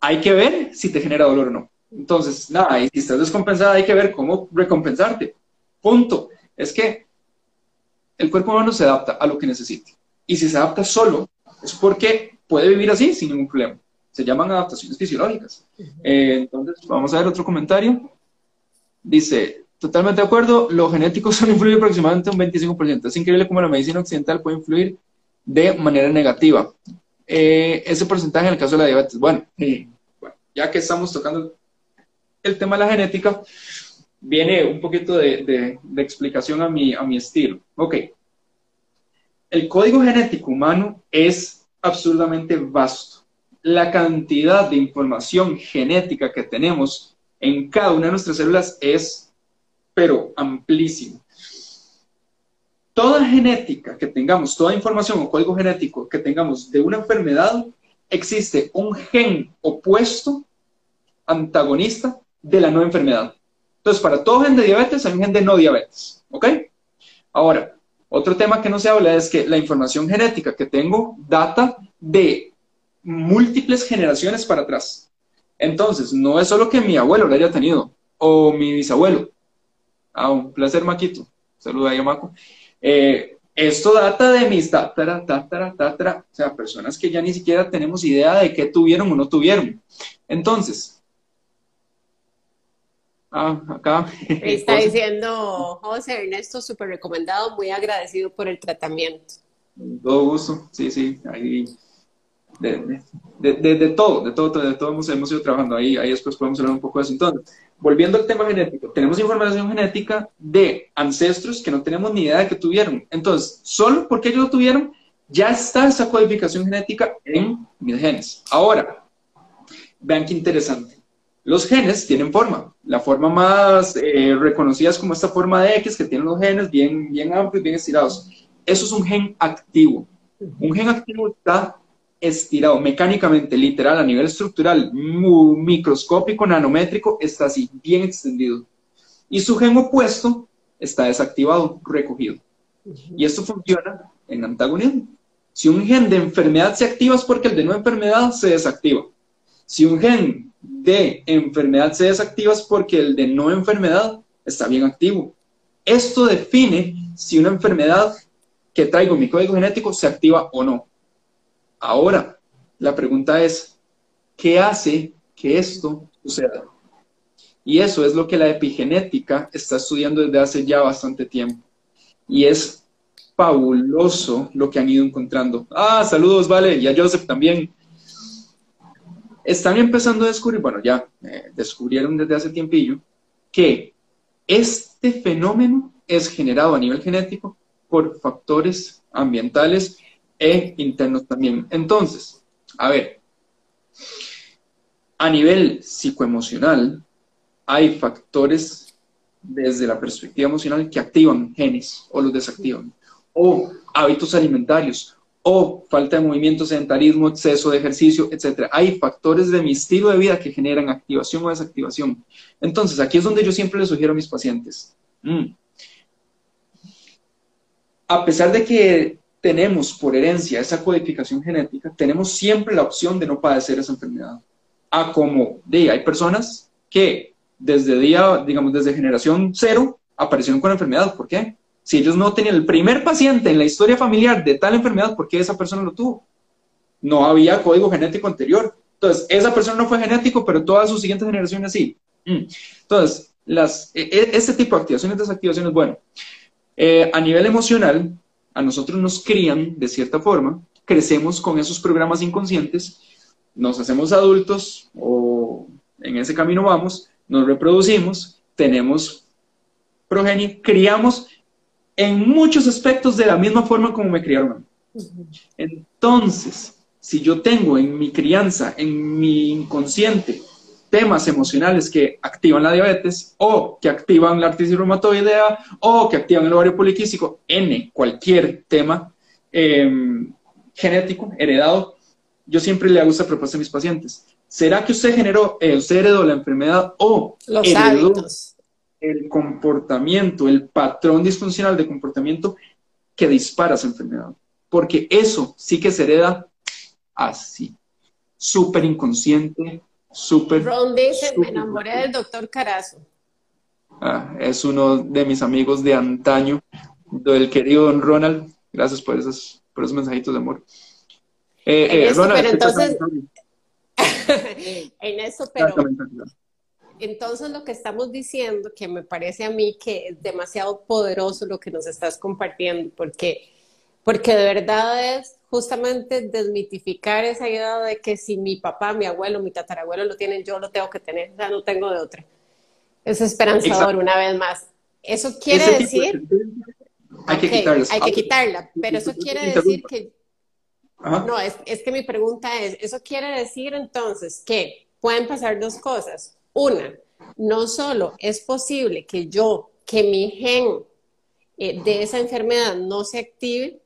hay que ver si te genera dolor o no. Entonces, nada, y si estás descompensada, hay que ver cómo recompensarte. Punto. Es que el cuerpo humano se adapta a lo que necesite. Y si se adapta solo, es porque puede vivir así sin ningún problema. Se llaman adaptaciones fisiológicas. Eh, entonces, vamos a ver otro comentario. Dice, totalmente de acuerdo, lo genético solo influye aproximadamente un 25%. Es increíble cómo la medicina occidental puede influir de manera negativa. Eh, ese porcentaje en el caso de la diabetes. Bueno, bueno, ya que estamos tocando el tema de la genética, viene un poquito de, explicación a mi, a mi estilo. Ok. El código genético humano es absurdamente vasto. La cantidad de información genética que tenemos en cada una de nuestras células es, pero amplísimo. Toda genética que tengamos, toda información o código genético que tengamos de una enfermedad, existe un gen opuesto, antagonista, de la no enfermedad. Entonces, para todo gen de diabetes hay un gen de no diabetes. ¿Ok? Ahora, otro tema que no se habla es que la información genética que tengo data de múltiples generaciones para atrás. Entonces, no es solo que mi abuelo lo haya tenido o mi bisabuelo. Ah, un placer, Maquito. Saluda a Maco. Eh, esto data de mis tatara, tatara, tatara, o sea, personas que ya ni siquiera tenemos idea de qué tuvieron o no tuvieron. Entonces, Ah, acá. Está diciendo José Ernesto, súper recomendado, muy agradecido por el tratamiento. Todo gusto, sí, sí, ahí de, de, todo, de todo, de todo hemos, hemos, ido trabajando ahí, ahí después podemos hablar un poco de eso. Entonces, volviendo al tema genético, tenemos información genética de ancestros que no tenemos ni idea de que tuvieron. Entonces, solo porque ellos lo tuvieron, ya está esa codificación genética en mis genes. Ahora, vean qué interesante los genes tienen forma. La forma más eh, reconocida es como esta forma de X que tienen los genes bien, bien amplios, bien estirados. Eso es un gen activo. Un gen activo está estirado mecánicamente, literal, a nivel estructural, microscópico, nanométrico, está así, bien extendido. Y su gen opuesto está desactivado, recogido. Y esto funciona en antagonismo. Si un gen de enfermedad se activa es porque el de no enfermedad se desactiva. Si un gen de enfermedad se desactiva es porque el de no enfermedad está bien activo. Esto define si una enfermedad que traigo en mi código genético se activa o no. Ahora, la pregunta es, ¿qué hace que esto suceda? Y eso es lo que la epigenética está estudiando desde hace ya bastante tiempo. Y es fabuloso lo que han ido encontrando. Ah, saludos, vale, y a Joseph también están empezando a descubrir, bueno, ya eh, descubrieron desde hace tiempillo, que este fenómeno es generado a nivel genético por factores ambientales e internos también. Entonces, a ver, a nivel psicoemocional, hay factores desde la perspectiva emocional que activan genes o los desactivan, o hábitos alimentarios, o falta de movimiento, sedentarismo, exceso de ejercicio, etc. Hay factores de mi estilo de vida que generan activación o desactivación. Entonces, aquí es donde yo siempre les sugiero a mis pacientes. Mm. A pesar de que tenemos por herencia esa codificación genética, tenemos siempre la opción de no padecer esa enfermedad. A como de, hay personas que desde día, digamos, desde generación cero aparecieron con enfermedad. ¿Por qué? Si ellos no tenían el primer paciente en la historia familiar de tal enfermedad, ¿por qué esa persona lo tuvo? No había código genético anterior. Entonces, esa persona no fue genético, pero todas sus siguientes generaciones sí. Mm. Entonces, las, este tipo de activaciones desactivaciones, bueno, eh, a nivel emocional, a nosotros nos crían de cierta forma, crecemos con esos programas inconscientes, nos hacemos adultos o en ese camino vamos, nos reproducimos, tenemos progenie, criamos en muchos aspectos de la misma forma como me criaron. Entonces, si yo tengo en mi crianza, en mi inconsciente, temas emocionales que activan la diabetes o que activan la artritis reumatoidea o que activan el ovario poliquístico, N, cualquier tema em, genético, heredado, yo siempre le hago esta propuesta a mis pacientes. ¿Será que usted generó, eh, usted heredó la enfermedad o Los heredó hábitos el comportamiento, el patrón disfuncional de comportamiento que dispara esa enfermedad. Porque eso sí que se hereda así. súper inconsciente, súper... Ron dice, me enamoré del doctor Carazo. Ah, es uno de mis amigos de antaño, del querido don Ronald. Gracias por esos, por esos mensajitos de amor. Eh, eh, Ronald, pero entonces, en eso, pero entonces lo que estamos diciendo, que me parece a mí que es demasiado poderoso lo que nos estás compartiendo, porque, porque de verdad es justamente desmitificar esa idea de que si mi papá, mi abuelo, mi tatarabuelo lo tienen, yo lo tengo que tener, o sea, no tengo de otra. Es esperanzador una vez más. Eso quiere decir... Hay que quitarla. Hay que quitarla, pero eso quiere decir que... No, es, es que mi pregunta es, ¿eso quiere decir entonces que pueden pasar dos cosas? Una, no solo es posible que yo, que mi gen eh, de esa enfermedad no se active,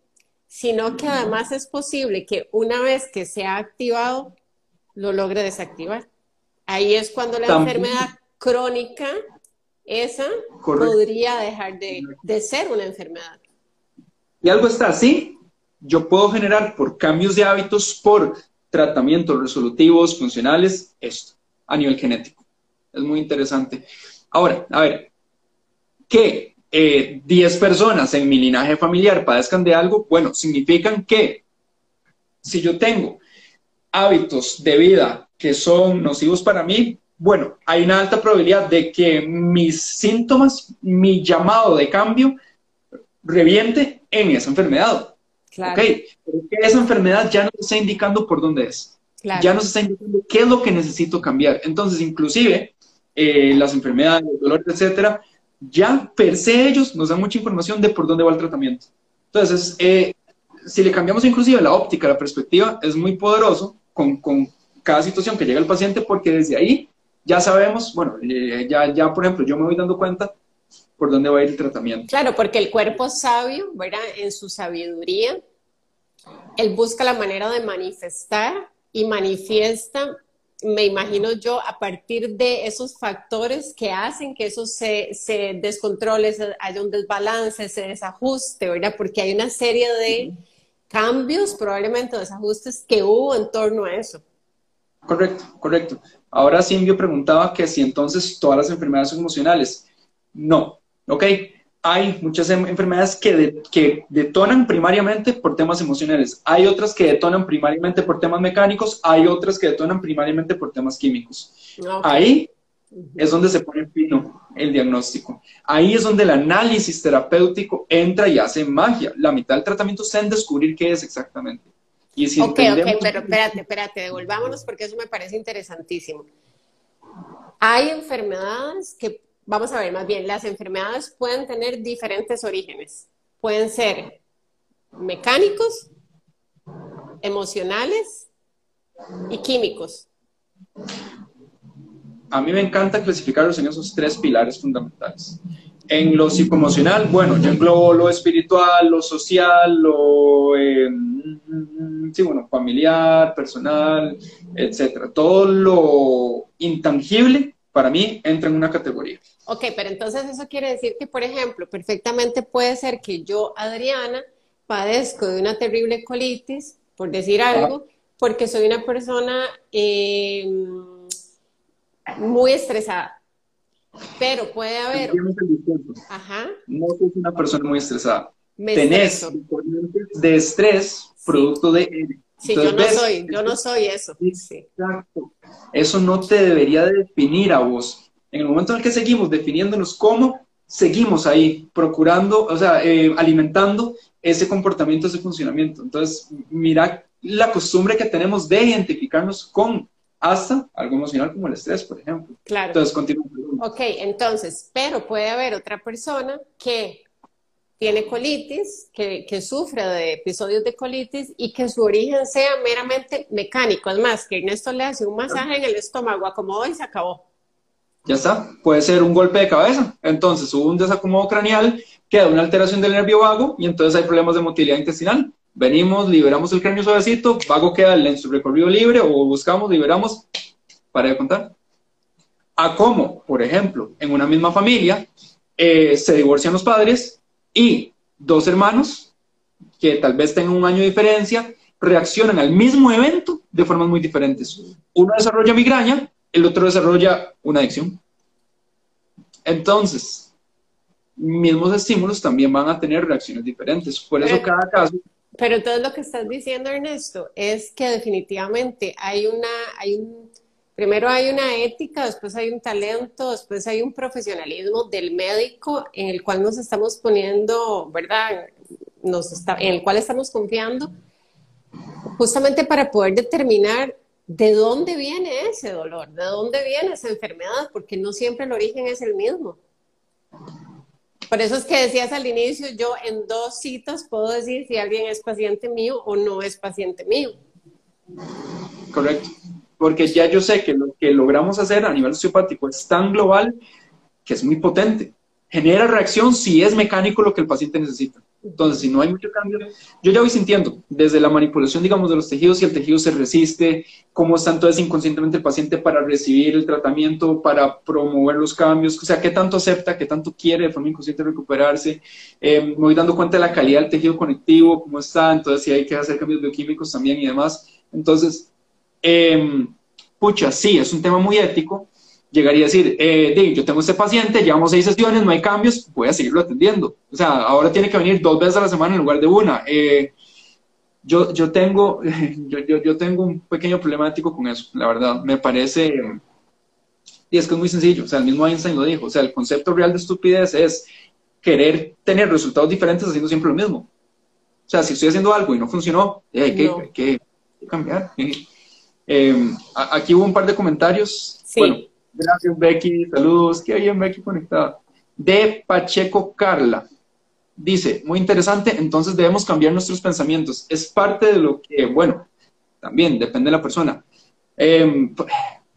sino que además es posible que una vez que se ha activado, lo logre desactivar. Ahí es cuando la enfermedad crónica, esa, podría dejar de, de ser una enfermedad. Y algo está así, yo puedo generar por cambios de hábitos, por tratamientos resolutivos, funcionales, esto, a nivel genético. Es muy interesante. Ahora, a ver, que 10 eh, personas en mi linaje familiar padezcan de algo, bueno, significan que si yo tengo hábitos de vida que son nocivos para mí, bueno, hay una alta probabilidad de que mis síntomas, mi llamado de cambio, reviente en esa enfermedad. Claro. Okay. esa enfermedad ya nos está indicando por dónde es. Ya nos está indicando qué es lo que necesito cambiar. Entonces, inclusive, eh, las enfermedades, el dolor, etcétera, ya per se ellos nos dan mucha información de por dónde va el tratamiento. Entonces, eh, si le cambiamos inclusive la óptica, la perspectiva, es muy poderoso con, con, cada situación que llega el paciente porque desde ahí ya sabemos, bueno, eh, ya, ya por ejemplo, yo me voy dando cuenta por dónde va a ir el tratamiento. Claro, porque el cuerpo sabio, ¿verdad? En su sabiduría, él busca la manera de manifestar y manifiesta me imagino yo, a partir de esos factores que hacen que eso se, se descontrole, haya un desbalance, se desajuste, ¿verdad? Porque hay una serie de cambios, probablemente desajustes, que hubo en torno a eso. Correcto, correcto. Ahora Silvio preguntaba que si entonces todas las enfermedades son emocionales. No, ¿ok? Hay muchas em, enfermedades que, que, detonan primariamente por temas emocionales, hay otras que detonan primariamente por temas mecánicos, hay otras que detonan primariamente por temas químicos. Ahí es donde se pone fino el diagnóstico. Ahí es donde el análisis terapéutico entra y hace magia. La mitad del tratamiento está en descubrir qué es exactamente. Y si ok, ok, pero espérate, espérate, devolvámonos porque eso me parece interesantísimo. Hay enfermedades que vamos a ver más bien, las enfermedades pueden tener diferentes orígenes. Pueden ser mecánicos, emocionales y químicos. A mí me encanta clasificarlos en esos tres pilares fundamentales. En lo psicoemocional, bueno, yo englobo lo espiritual, lo social, lo eh, sí, bueno, familiar, personal, etcétera. Todo lo intangible para mí entra en una categoría. Ok, pero entonces eso quiere decir que, por ejemplo, perfectamente puede ser que yo, Adriana, padezco de una terrible colitis, por decir algo, porque soy una persona eh, muy estresada. Pero puede haber. Ajá. No soy una persona muy estresada. Me Tenés de estrés producto de. Sí, yo no soy, yo no soy eso. Exacto. Eso no te debería definir a vos en el momento en el que seguimos definiéndonos cómo, seguimos ahí procurando, o sea, eh, alimentando ese comportamiento, ese funcionamiento. Entonces, mira la costumbre que tenemos de identificarnos con hasta algo emocional como el estrés, por ejemplo. Claro. Entonces, continúa. Ok, entonces, pero puede haber otra persona que tiene colitis, que, sufre de episodios de colitis y que su origen sea meramente mecánico. Es más, que Ernesto le hace un masaje en el estómago, acomodó y se acabó ya está, puede ser un golpe de cabeza. Entonces hubo un desacomodo craneal, queda una alteración del nervio vago y entonces hay problemas de motilidad intestinal. Venimos, liberamos el cráneo suavecito, vago queda en su recorrido libre o buscamos, liberamos, para de contar. A cómo, por ejemplo, en una misma familia eh, se divorcian los padres y dos hermanos que tal vez tengan un año de diferencia reaccionan al mismo evento de formas muy diferentes. Uno desarrolla migraña, el otro desarrolla una adicción. Entonces, mismos estímulos también van a tener reacciones diferentes. Por eso cada caso... Pero entonces lo que estás diciendo, Ernesto, es que definitivamente hay una, hay un, primero hay una ética, después hay un talento, después hay un profesionalismo del médico en el cual nos estamos poniendo, ¿verdad? Nos está, en el cual estamos confiando, justamente para poder determinar de dónde viene ese dolor, de dónde viene esa enfermedad, porque no siempre el origen es el mismo. Por eso es que decías al inicio, yo en dos citas puedo decir si alguien es paciente mío o no es paciente mío. Correcto, porque ya yo sé que lo que logramos hacer a nivel osteopático es tan global que es muy potente. Genera reacción si es mecánico lo que el paciente necesita. Entonces, si no hay mucho cambio, yo ya voy sintiendo desde la manipulación, digamos, de los tejidos, si el tejido se resiste, cómo está entonces inconscientemente el paciente para recibir el tratamiento, para promover los cambios, o sea, qué tanto acepta, qué tanto quiere de forma inconsciente recuperarse. Eh, me voy dando cuenta de la calidad del tejido conectivo, cómo está, entonces si hay que hacer cambios bioquímicos también y demás. Entonces, eh, pucha, sí, es un tema muy ético, llegaría a decir, eh, yo tengo este paciente, llevamos seis sesiones, no hay cambios, voy a seguirlo atendiendo. O sea, ahora tiene que venir dos veces a la semana en lugar de una. Eh, yo, yo, tengo, yo, yo, yo, tengo un pequeño problemático con eso, la verdad. Me parece, y es que es muy sencillo, o sea, el mismo Einstein lo dijo, o sea, el concepto real de estupidez es querer tener resultados diferentes haciendo siempre lo mismo. O sea, si estoy haciendo algo y no funcionó, eh, hay, que, hay, que, cambiar. Eh, aquí hubo un par de comentarios. Sí. Bueno, Gracias, Becky. Saludos. Qué bien, Becky, conectada. De Pacheco Carla. Dice, muy interesante, entonces debemos cambiar nuestros pensamientos. Es parte de lo que, bueno, también depende de la persona. Em,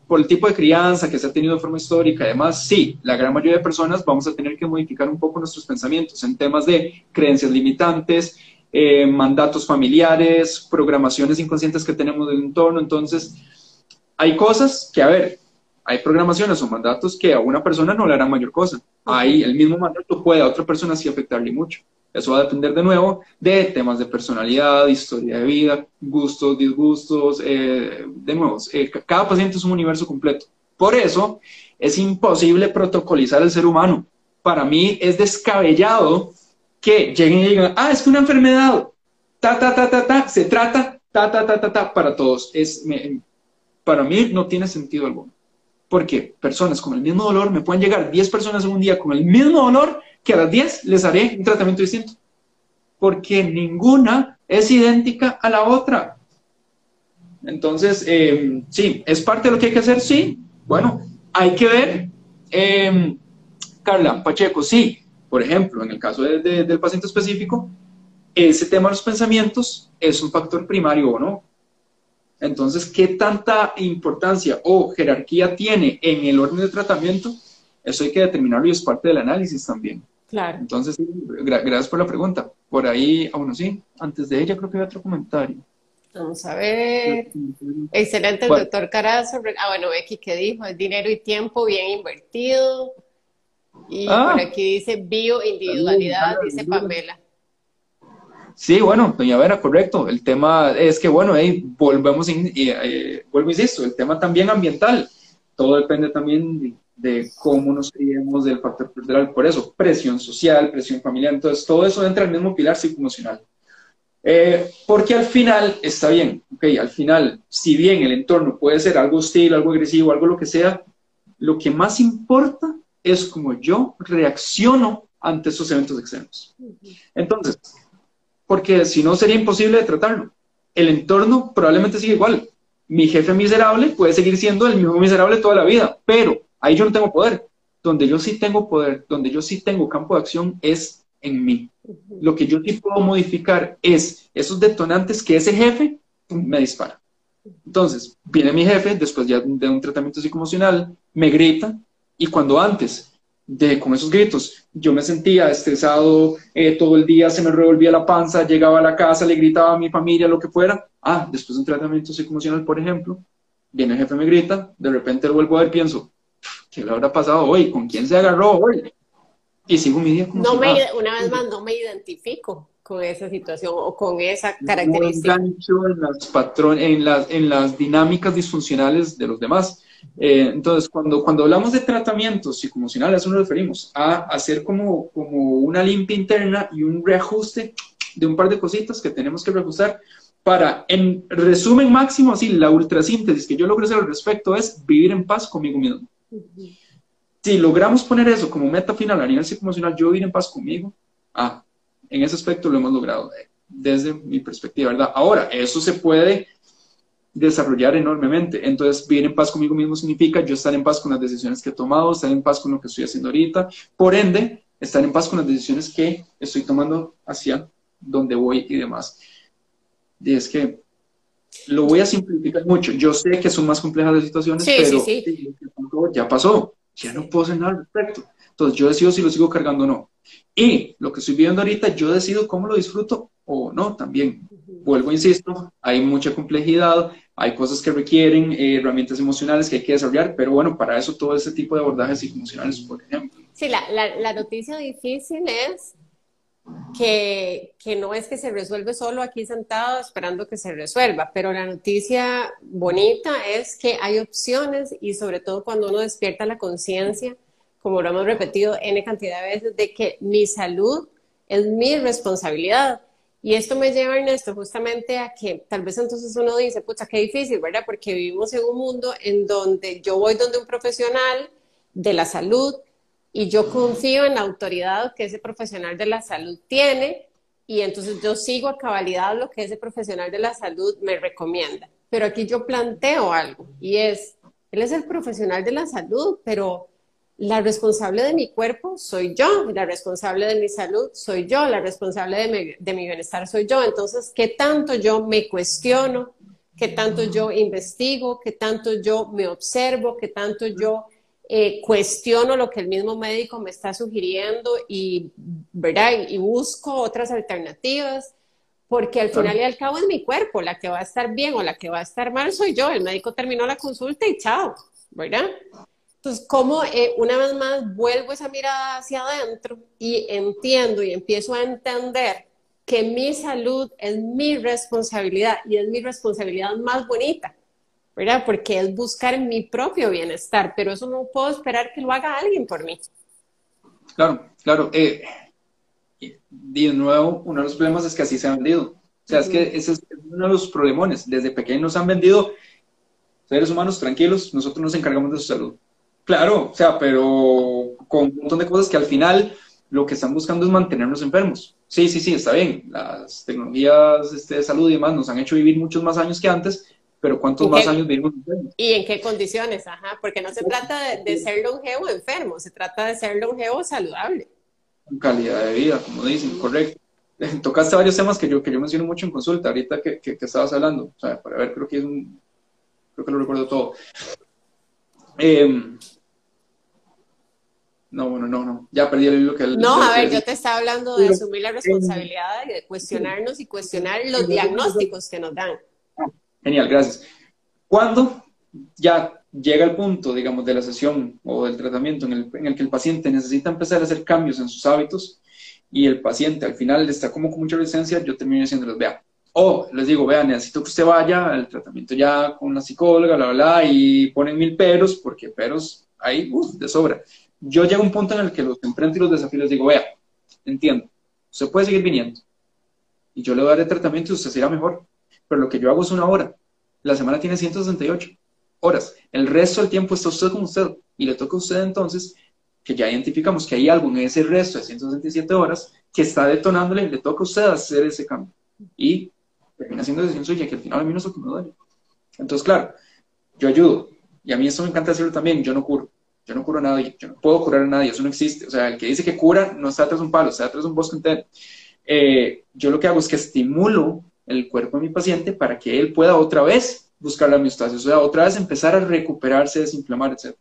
por el tipo de crianza que se ha tenido de forma histórica, además, sí, la gran mayoría de personas vamos a tener que modificar un poco nuestros pensamientos en temas de creencias limitantes, eh, mandatos familiares, programaciones inconscientes que tenemos del entorno. Entonces, hay cosas que, a ver, hay programaciones o mandatos que a una persona no le harán mayor cosa. Ahí el mismo mandato puede a otra persona sí afectarle mucho. Eso va a depender de nuevo de temas de personalidad, historia de vida, gustos, disgustos, eh, de nuevo, eh, cada paciente es un universo completo. Por eso es imposible protocolizar al ser humano. Para mí es descabellado que lleguen y digan, ah, es una enfermedad, ta, ta, ta, ta, ta, se trata, ta, ta, ta, ta, ta, para todos. Es, para mí no tiene sentido alguno. Porque personas con el mismo dolor, me pueden llegar 10 personas en un día con el mismo dolor que a las 10 les haré un tratamiento distinto. Porque ninguna es idéntica a la otra. Entonces, eh, sí, ¿es parte de lo que hay que hacer? Sí. Bueno, hay que ver. Eh, Carla Pacheco, sí. Por ejemplo, en el caso del paciente específico, ese tema de los pensamientos es un factor primario o no. Entonces, ¿qué tanta importancia o jerarquía tiene en el orden de tratamiento? Eso hay que determinarlo y es parte del análisis también. Claro. Entonces, gracias por la pregunta. Por ahí, aún bueno, sí, antes de ella creo que había otro comentario. Vamos a ver. Excelente, el doctor Carazo. Ah, bueno, Becky, ¿qué dijo? Es dinero y tiempo bien invertido. Y ah. por aquí dice bioindividualidad, dice Pamela. Sí, bueno, doña Vera, correcto. El tema es que, bueno, ahí volvemos, y eh, vuelvo insisto, el tema también ambiental. Todo depende también de, cómo nos criemos, del factor cultural. Por eso, presión social, presión familiar. Entonces, todo eso entra en el mismo pilar psicoemocional. Eh, porque al final está bien, ok, al final, si bien el entorno puede ser algo hostil, algo agresivo, algo lo que sea, lo que más importa es cómo yo reacciono ante esos eventos externos. Entonces, porque si no sería imposible de tratarlo. El entorno probablemente sigue igual. Mi jefe miserable puede seguir siendo el mismo miserable toda la vida, pero ahí yo no tengo poder. Donde yo sí tengo poder, donde yo sí tengo campo de acción es en mí. Lo que yo sí puedo modificar es esos detonantes que ese jefe me dispara. Entonces, viene mi jefe, después ya de un tratamiento psicoemocional, me grita, y cuando antes de, con esos gritos. Yo me sentía estresado eh, todo el día, se me revolvía la panza, llegaba a la casa, le gritaba a mi familia, lo que fuera. Ah, después de un tratamiento psicoemocional, por ejemplo, viene el jefe, me grita, de repente lo vuelvo a ver, pienso, ¿qué le habrá pasado hoy? ¿Con quién se agarró hoy? Y sigo mi día como no me, Una vez más, no me identifico. con esa situación o con esa característica. No en las, en, las, en las dinámicas disfuncionales de los demás. Eh, entonces, cuando, cuando hablamos de tratamientos psicoemocionales, a eso nos referimos, a hacer como, como una limpia interna y un reajuste de un par de cositas que tenemos que reajustar para, en resumen máximo, así, la ultrasíntesis que yo logro hacer al respecto es vivir en paz conmigo mismo. Si logramos poner eso como meta final a nivel psicoemocional, yo vivir en paz conmigo, ah, en ese aspecto lo hemos logrado eh, desde mi perspectiva, ¿verdad? Ahora, eso se puede desarrollar enormemente. Entonces, vivir en paz conmigo mismo significa yo estar en paz con las decisiones que he tomado, estar en paz con lo que estoy haciendo ahorita. Por ende, estar en paz con las decisiones que estoy tomando hacia donde voy y demás. Y es que lo voy a simplificar mucho. Yo sé que son más complejas las situaciones, pero ya pasó. Ya no puedo hacer nada al respecto. Entonces, yo decido si lo sigo cargando o no. Y lo que estoy viendo ahorita, yo decido cómo lo disfruto o no también. Vuelvo, insisto, hay mucha complejidad, hay cosas que requieren eh, herramientas emocionales que hay que desarrollar, pero bueno, para eso todo ese tipo de abordajes psicoemocionales, por ejemplo. Sí, la, la, la noticia difícil es que, que, no es que se resuelve solo aquí sentado esperando que se resuelva, pero la noticia bonita es que hay opciones y sobre todo cuando uno despierta la conciencia, como lo hemos repetido N cantidad de veces, de que mi salud es mi responsabilidad y esto me lleva, Ernesto, justamente a que tal vez entonces uno dice, pucha, qué difícil, ¿verdad? Porque vivimos en un mundo en donde yo voy donde un profesional de la salud y yo confío en la autoridad que ese profesional de la salud tiene y entonces yo sigo a cabalidad lo que ese profesional de la salud me recomienda. Pero aquí yo planteo algo y es, él es el profesional de la salud, pero la responsable de mi cuerpo soy yo, la responsable de mi salud soy yo, la responsable de mi, de mi, bienestar soy yo. Entonces, ¿qué tanto yo me cuestiono? ¿Qué tanto yo investigo? ¿Qué tanto yo me observo? ¿Qué tanto yo eh, cuestiono lo que el mismo médico me está sugiriendo y, ¿verdad? y busco otras alternativas? Porque al final y al cabo es mi cuerpo, la que va a estar bien o la que va a estar mal soy yo. El médico terminó la consulta y chao, ¿verdad? Entonces, como eh, una vez más vuelvo esa mirada hacia adentro y entiendo y empiezo a entender que mi salud es mi responsabilidad y es mi responsabilidad más bonita, ¿verdad? Porque es buscar mi propio bienestar, pero eso no puedo esperar que lo haga alguien por mí. Claro, claro. Eh, de nuevo, uno de los problemas es que así se ha vendido. O sea, es que ese es uno de los problemones. Desde pequeños nos han vendido seres humanos tranquilos, nosotros nos encargamos de su salud. Claro, o sea, pero con un montón de cosas que al final lo que están buscando es mantenernos enfermos. Sí, sí, sí, está bien. Las tecnologías este, de salud y demás nos han hecho vivir muchos más años que antes, pero ¿cuántos más años vivimos enfermos? ¿Y en qué condiciones? Ajá, porque no se trata de, ser longevo enfermo, se trata de ser longevo saludable. Calidad de vida, como dicen, correcto. Tocaste varios temas que yo, que yo menciono mucho en consulta, ahorita que, que, que estabas hablando. O sea, para ver, creo que es un, creo que lo recuerdo todo. Eh, no, bueno, no, no. Ya perdí el hilo que... no, a ver, yo te estaba hablando de asumir la responsabilidad y de cuestionarnos y cuestionar los diagnósticos que nos dan. Genial, gracias. Cuando ya llega el punto, digamos, de la sesión o del tratamiento en el, en el que el paciente necesita empezar a hacer cambios en sus hábitos y el paciente al final está como con mucha resistencia, yo termino diciéndoles, vea, o les digo, vea, necesito que usted vaya al tratamiento ya con la psicóloga, la bla, y ponen mil peros, porque peros hay, uff, de sobra yo llego a un punto en el que los enfrento y los desafíos les digo, vea, entiendo, usted puede seguir viniendo y yo le voy tratamiento y usted será mejor, pero lo que yo hago es una hora. La semana tiene 168 horas. El resto del tiempo está usted con usted y le toca a usted entonces que ya identificamos que hay algo en ese resto de 167 horas que está detonándole, le toca a usted hacer ese cambio. Y termina siendo decisión suya, que al final a mí no es lo que me duele. Entonces, claro, yo ayudo. Y a mí eso me encanta hacerlo también, yo no curo. Yo no curo a nadie, yo no puedo curar a nadie, eso no existe. O sea, el que dice que cura no está tras un palo, está tras un bosque entero. Eh, yo lo que hago es que estimulo el cuerpo de mi paciente para que él pueda otra vez buscar la homeostasis, o sea, otra vez empezar a recuperarse, desinflamar, etc.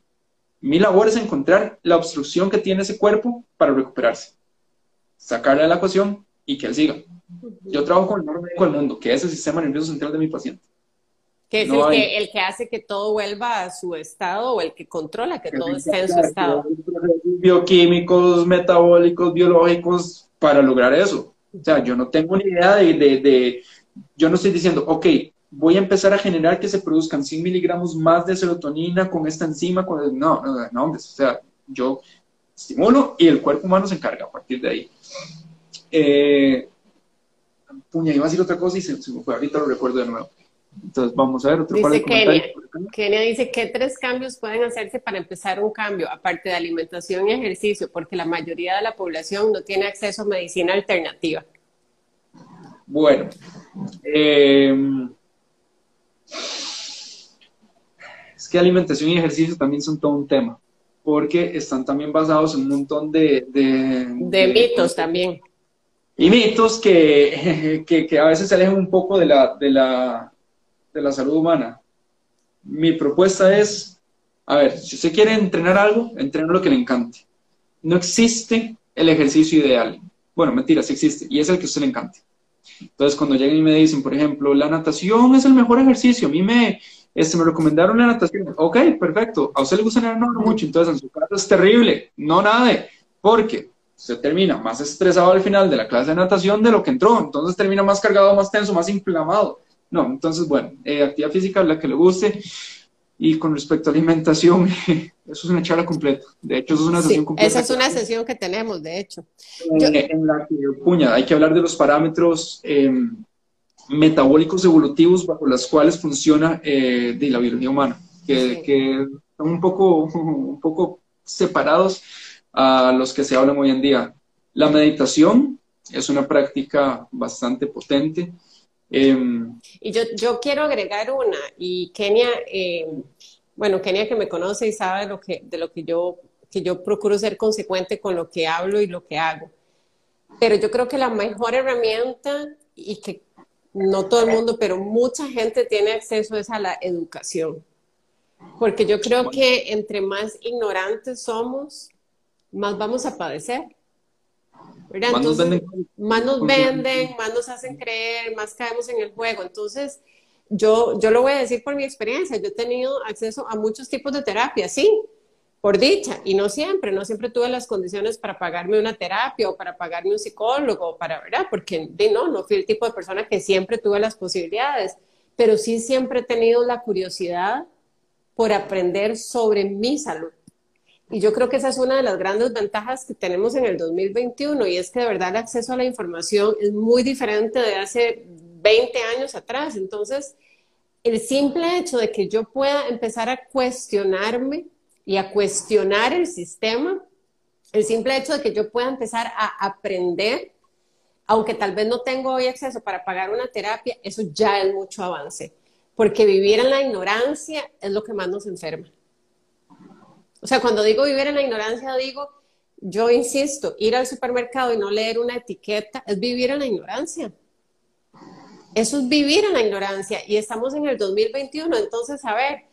Mi labor es encontrar la obstrucción que tiene ese cuerpo para recuperarse, sacarle de la ecuación y que él siga. Yo trabajo con el mejor médico del mundo, que es el sistema nervioso central de mi paciente. Que es el, que, el, que, hace que todo vuelva a su estado o el que controla que todo esté en su estado. Bioquímicos, metabólicos, biológicos, para lograr eso. O sea, yo no tengo ni idea de, de, de, yo no estoy diciendo, ok, voy a empezar a generar que se produzcan 100 miligramos más de serotonina con esta enzima, con no, no, no, o sea, yo estimulo y el cuerpo humano se encarga a partir de ahí. Eh, puña, iba a decir otra cosa y se, se me fue, ahorita lo recuerdo de nuevo. Entonces, vamos a ver otro dice Kenia, Kenia dice, ¿qué tres cambios pueden hacerse para empezar un cambio, aparte de alimentación y ejercicio? Porque la mayoría de la población no tiene acceso a medicina alternativa. Bueno, eh, es que alimentación y ejercicio también son todo un tema, porque están también basados en un montón de... De, de mitos también. Y mitos que, que, que, a veces se alejan un poco de la, de la, de la salud humana. Mi propuesta es, a ver, si usted quiere entrenar algo, entrene lo que le encante. No existe el ejercicio ideal. Bueno, mentira, sí existe, y es el que a usted le encante. Entonces, cuando llegan y me dicen, por ejemplo, la natación es el mejor ejercicio, a mí me, este, me recomendaron la natación. Ok, perfecto. A usted le gusta nadar mucho, entonces en su caso es terrible. No nade, porque se termina más estresado al final de la clase de natación de lo que entró. Entonces termina más cargado, más tenso, más inflamado. No, entonces, bueno, eh, actividad física, la que le guste. Y con respecto a alimentación, eso es una charla completa. De hecho, eso es una sesión completa. Esa es una sesión que tenemos, de hecho. En, la que, puña, hay que hablar de los parámetros eh, metabólicos evolutivos bajo los cuales funciona eh, de la biología humana, que, que, son un poco, un poco separados a los que se hablan hoy en día. La meditación es una práctica bastante potente Em, y yo, yo quiero agregar una, y Kenia, em, bueno, Kenia que me conoce y sabe lo que, de lo que yo, que yo procuro ser consecuente con lo que hablo y lo que hago. Pero yo creo que la mejor herramienta, y que no todo el mundo, pero mucha gente tiene acceso es a la educación. Porque yo creo que entre más ignorantes somos, más vamos a padecer. Más nos venden, más nos venden, más nos hacen creer, más caemos en el juego. Entonces, yo, yo lo voy a decir por mi experiencia, yo he tenido acceso a muchos tipos de terapia, sí, por dicha, y no siempre, no siempre tuve las condiciones para pagarme una terapia o para pagarme un psicólogo, para, ¿verdad? Porque no, no fui el tipo de persona que siempre tuve las posibilidades, pero sí siempre he tenido la curiosidad por aprender sobre mi salud. Y yo creo que esa es una de las grandes ventajas que tenemos en el 2021 y es que de verdad el acceso a la información es muy diferente de hace 20 años atrás. Entonces, el simple hecho de que yo pueda empezar a cuestionarme y a cuestionar el sistema, el simple hecho de que yo pueda empezar a aprender, aunque tal vez no tengo hoy acceso para pagar una terapia, eso ya es mucho avance, porque vivir en la ignorancia es lo que más nos enferma. O sea, cuando digo vivir en la ignorancia, digo, yo insisto, ir al supermercado y no leer una etiqueta es vivir en la ignorancia. Eso es vivir en la ignorancia y estamos en el 2021, entonces, a ver,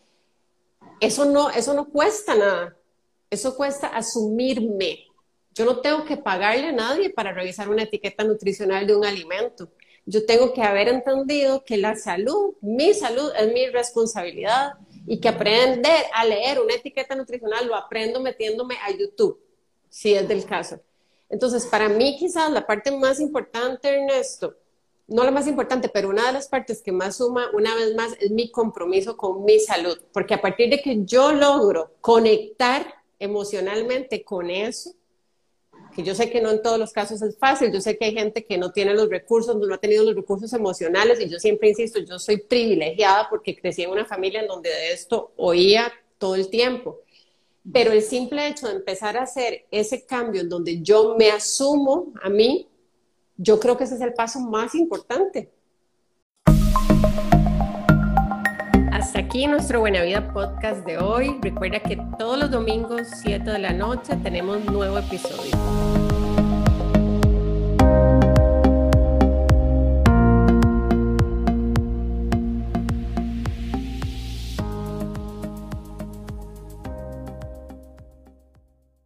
eso no, eso no cuesta nada, eso cuesta asumirme. Yo no tengo que pagarle a nadie para revisar una etiqueta nutricional de un alimento. Yo tengo que haber entendido que la salud, mi salud, es mi responsabilidad y que aprender a leer una etiqueta nutricional lo aprendo metiéndome a YouTube, si es del caso. Entonces, para mí quizás la parte más importante, Ernesto, no la más importante, pero una de las partes que más suma, una vez más, es mi compromiso con mi salud, porque a partir de que yo logro conectar emocionalmente con eso, que yo sé que no en todos los casos es fácil, yo sé que hay gente que no tiene los recursos, no ha tenido los recursos emocionales y yo siempre insisto, yo soy privilegiada porque crecí en una familia en donde de esto oía todo el tiempo. Pero el simple hecho de empezar a hacer ese cambio en donde yo me asumo a mí, yo creo que ese es el paso más importante. Hasta aquí nuestro Buena Vida podcast de hoy. Recuerda que todos los domingos, 7 de la noche, tenemos nuevo episodio.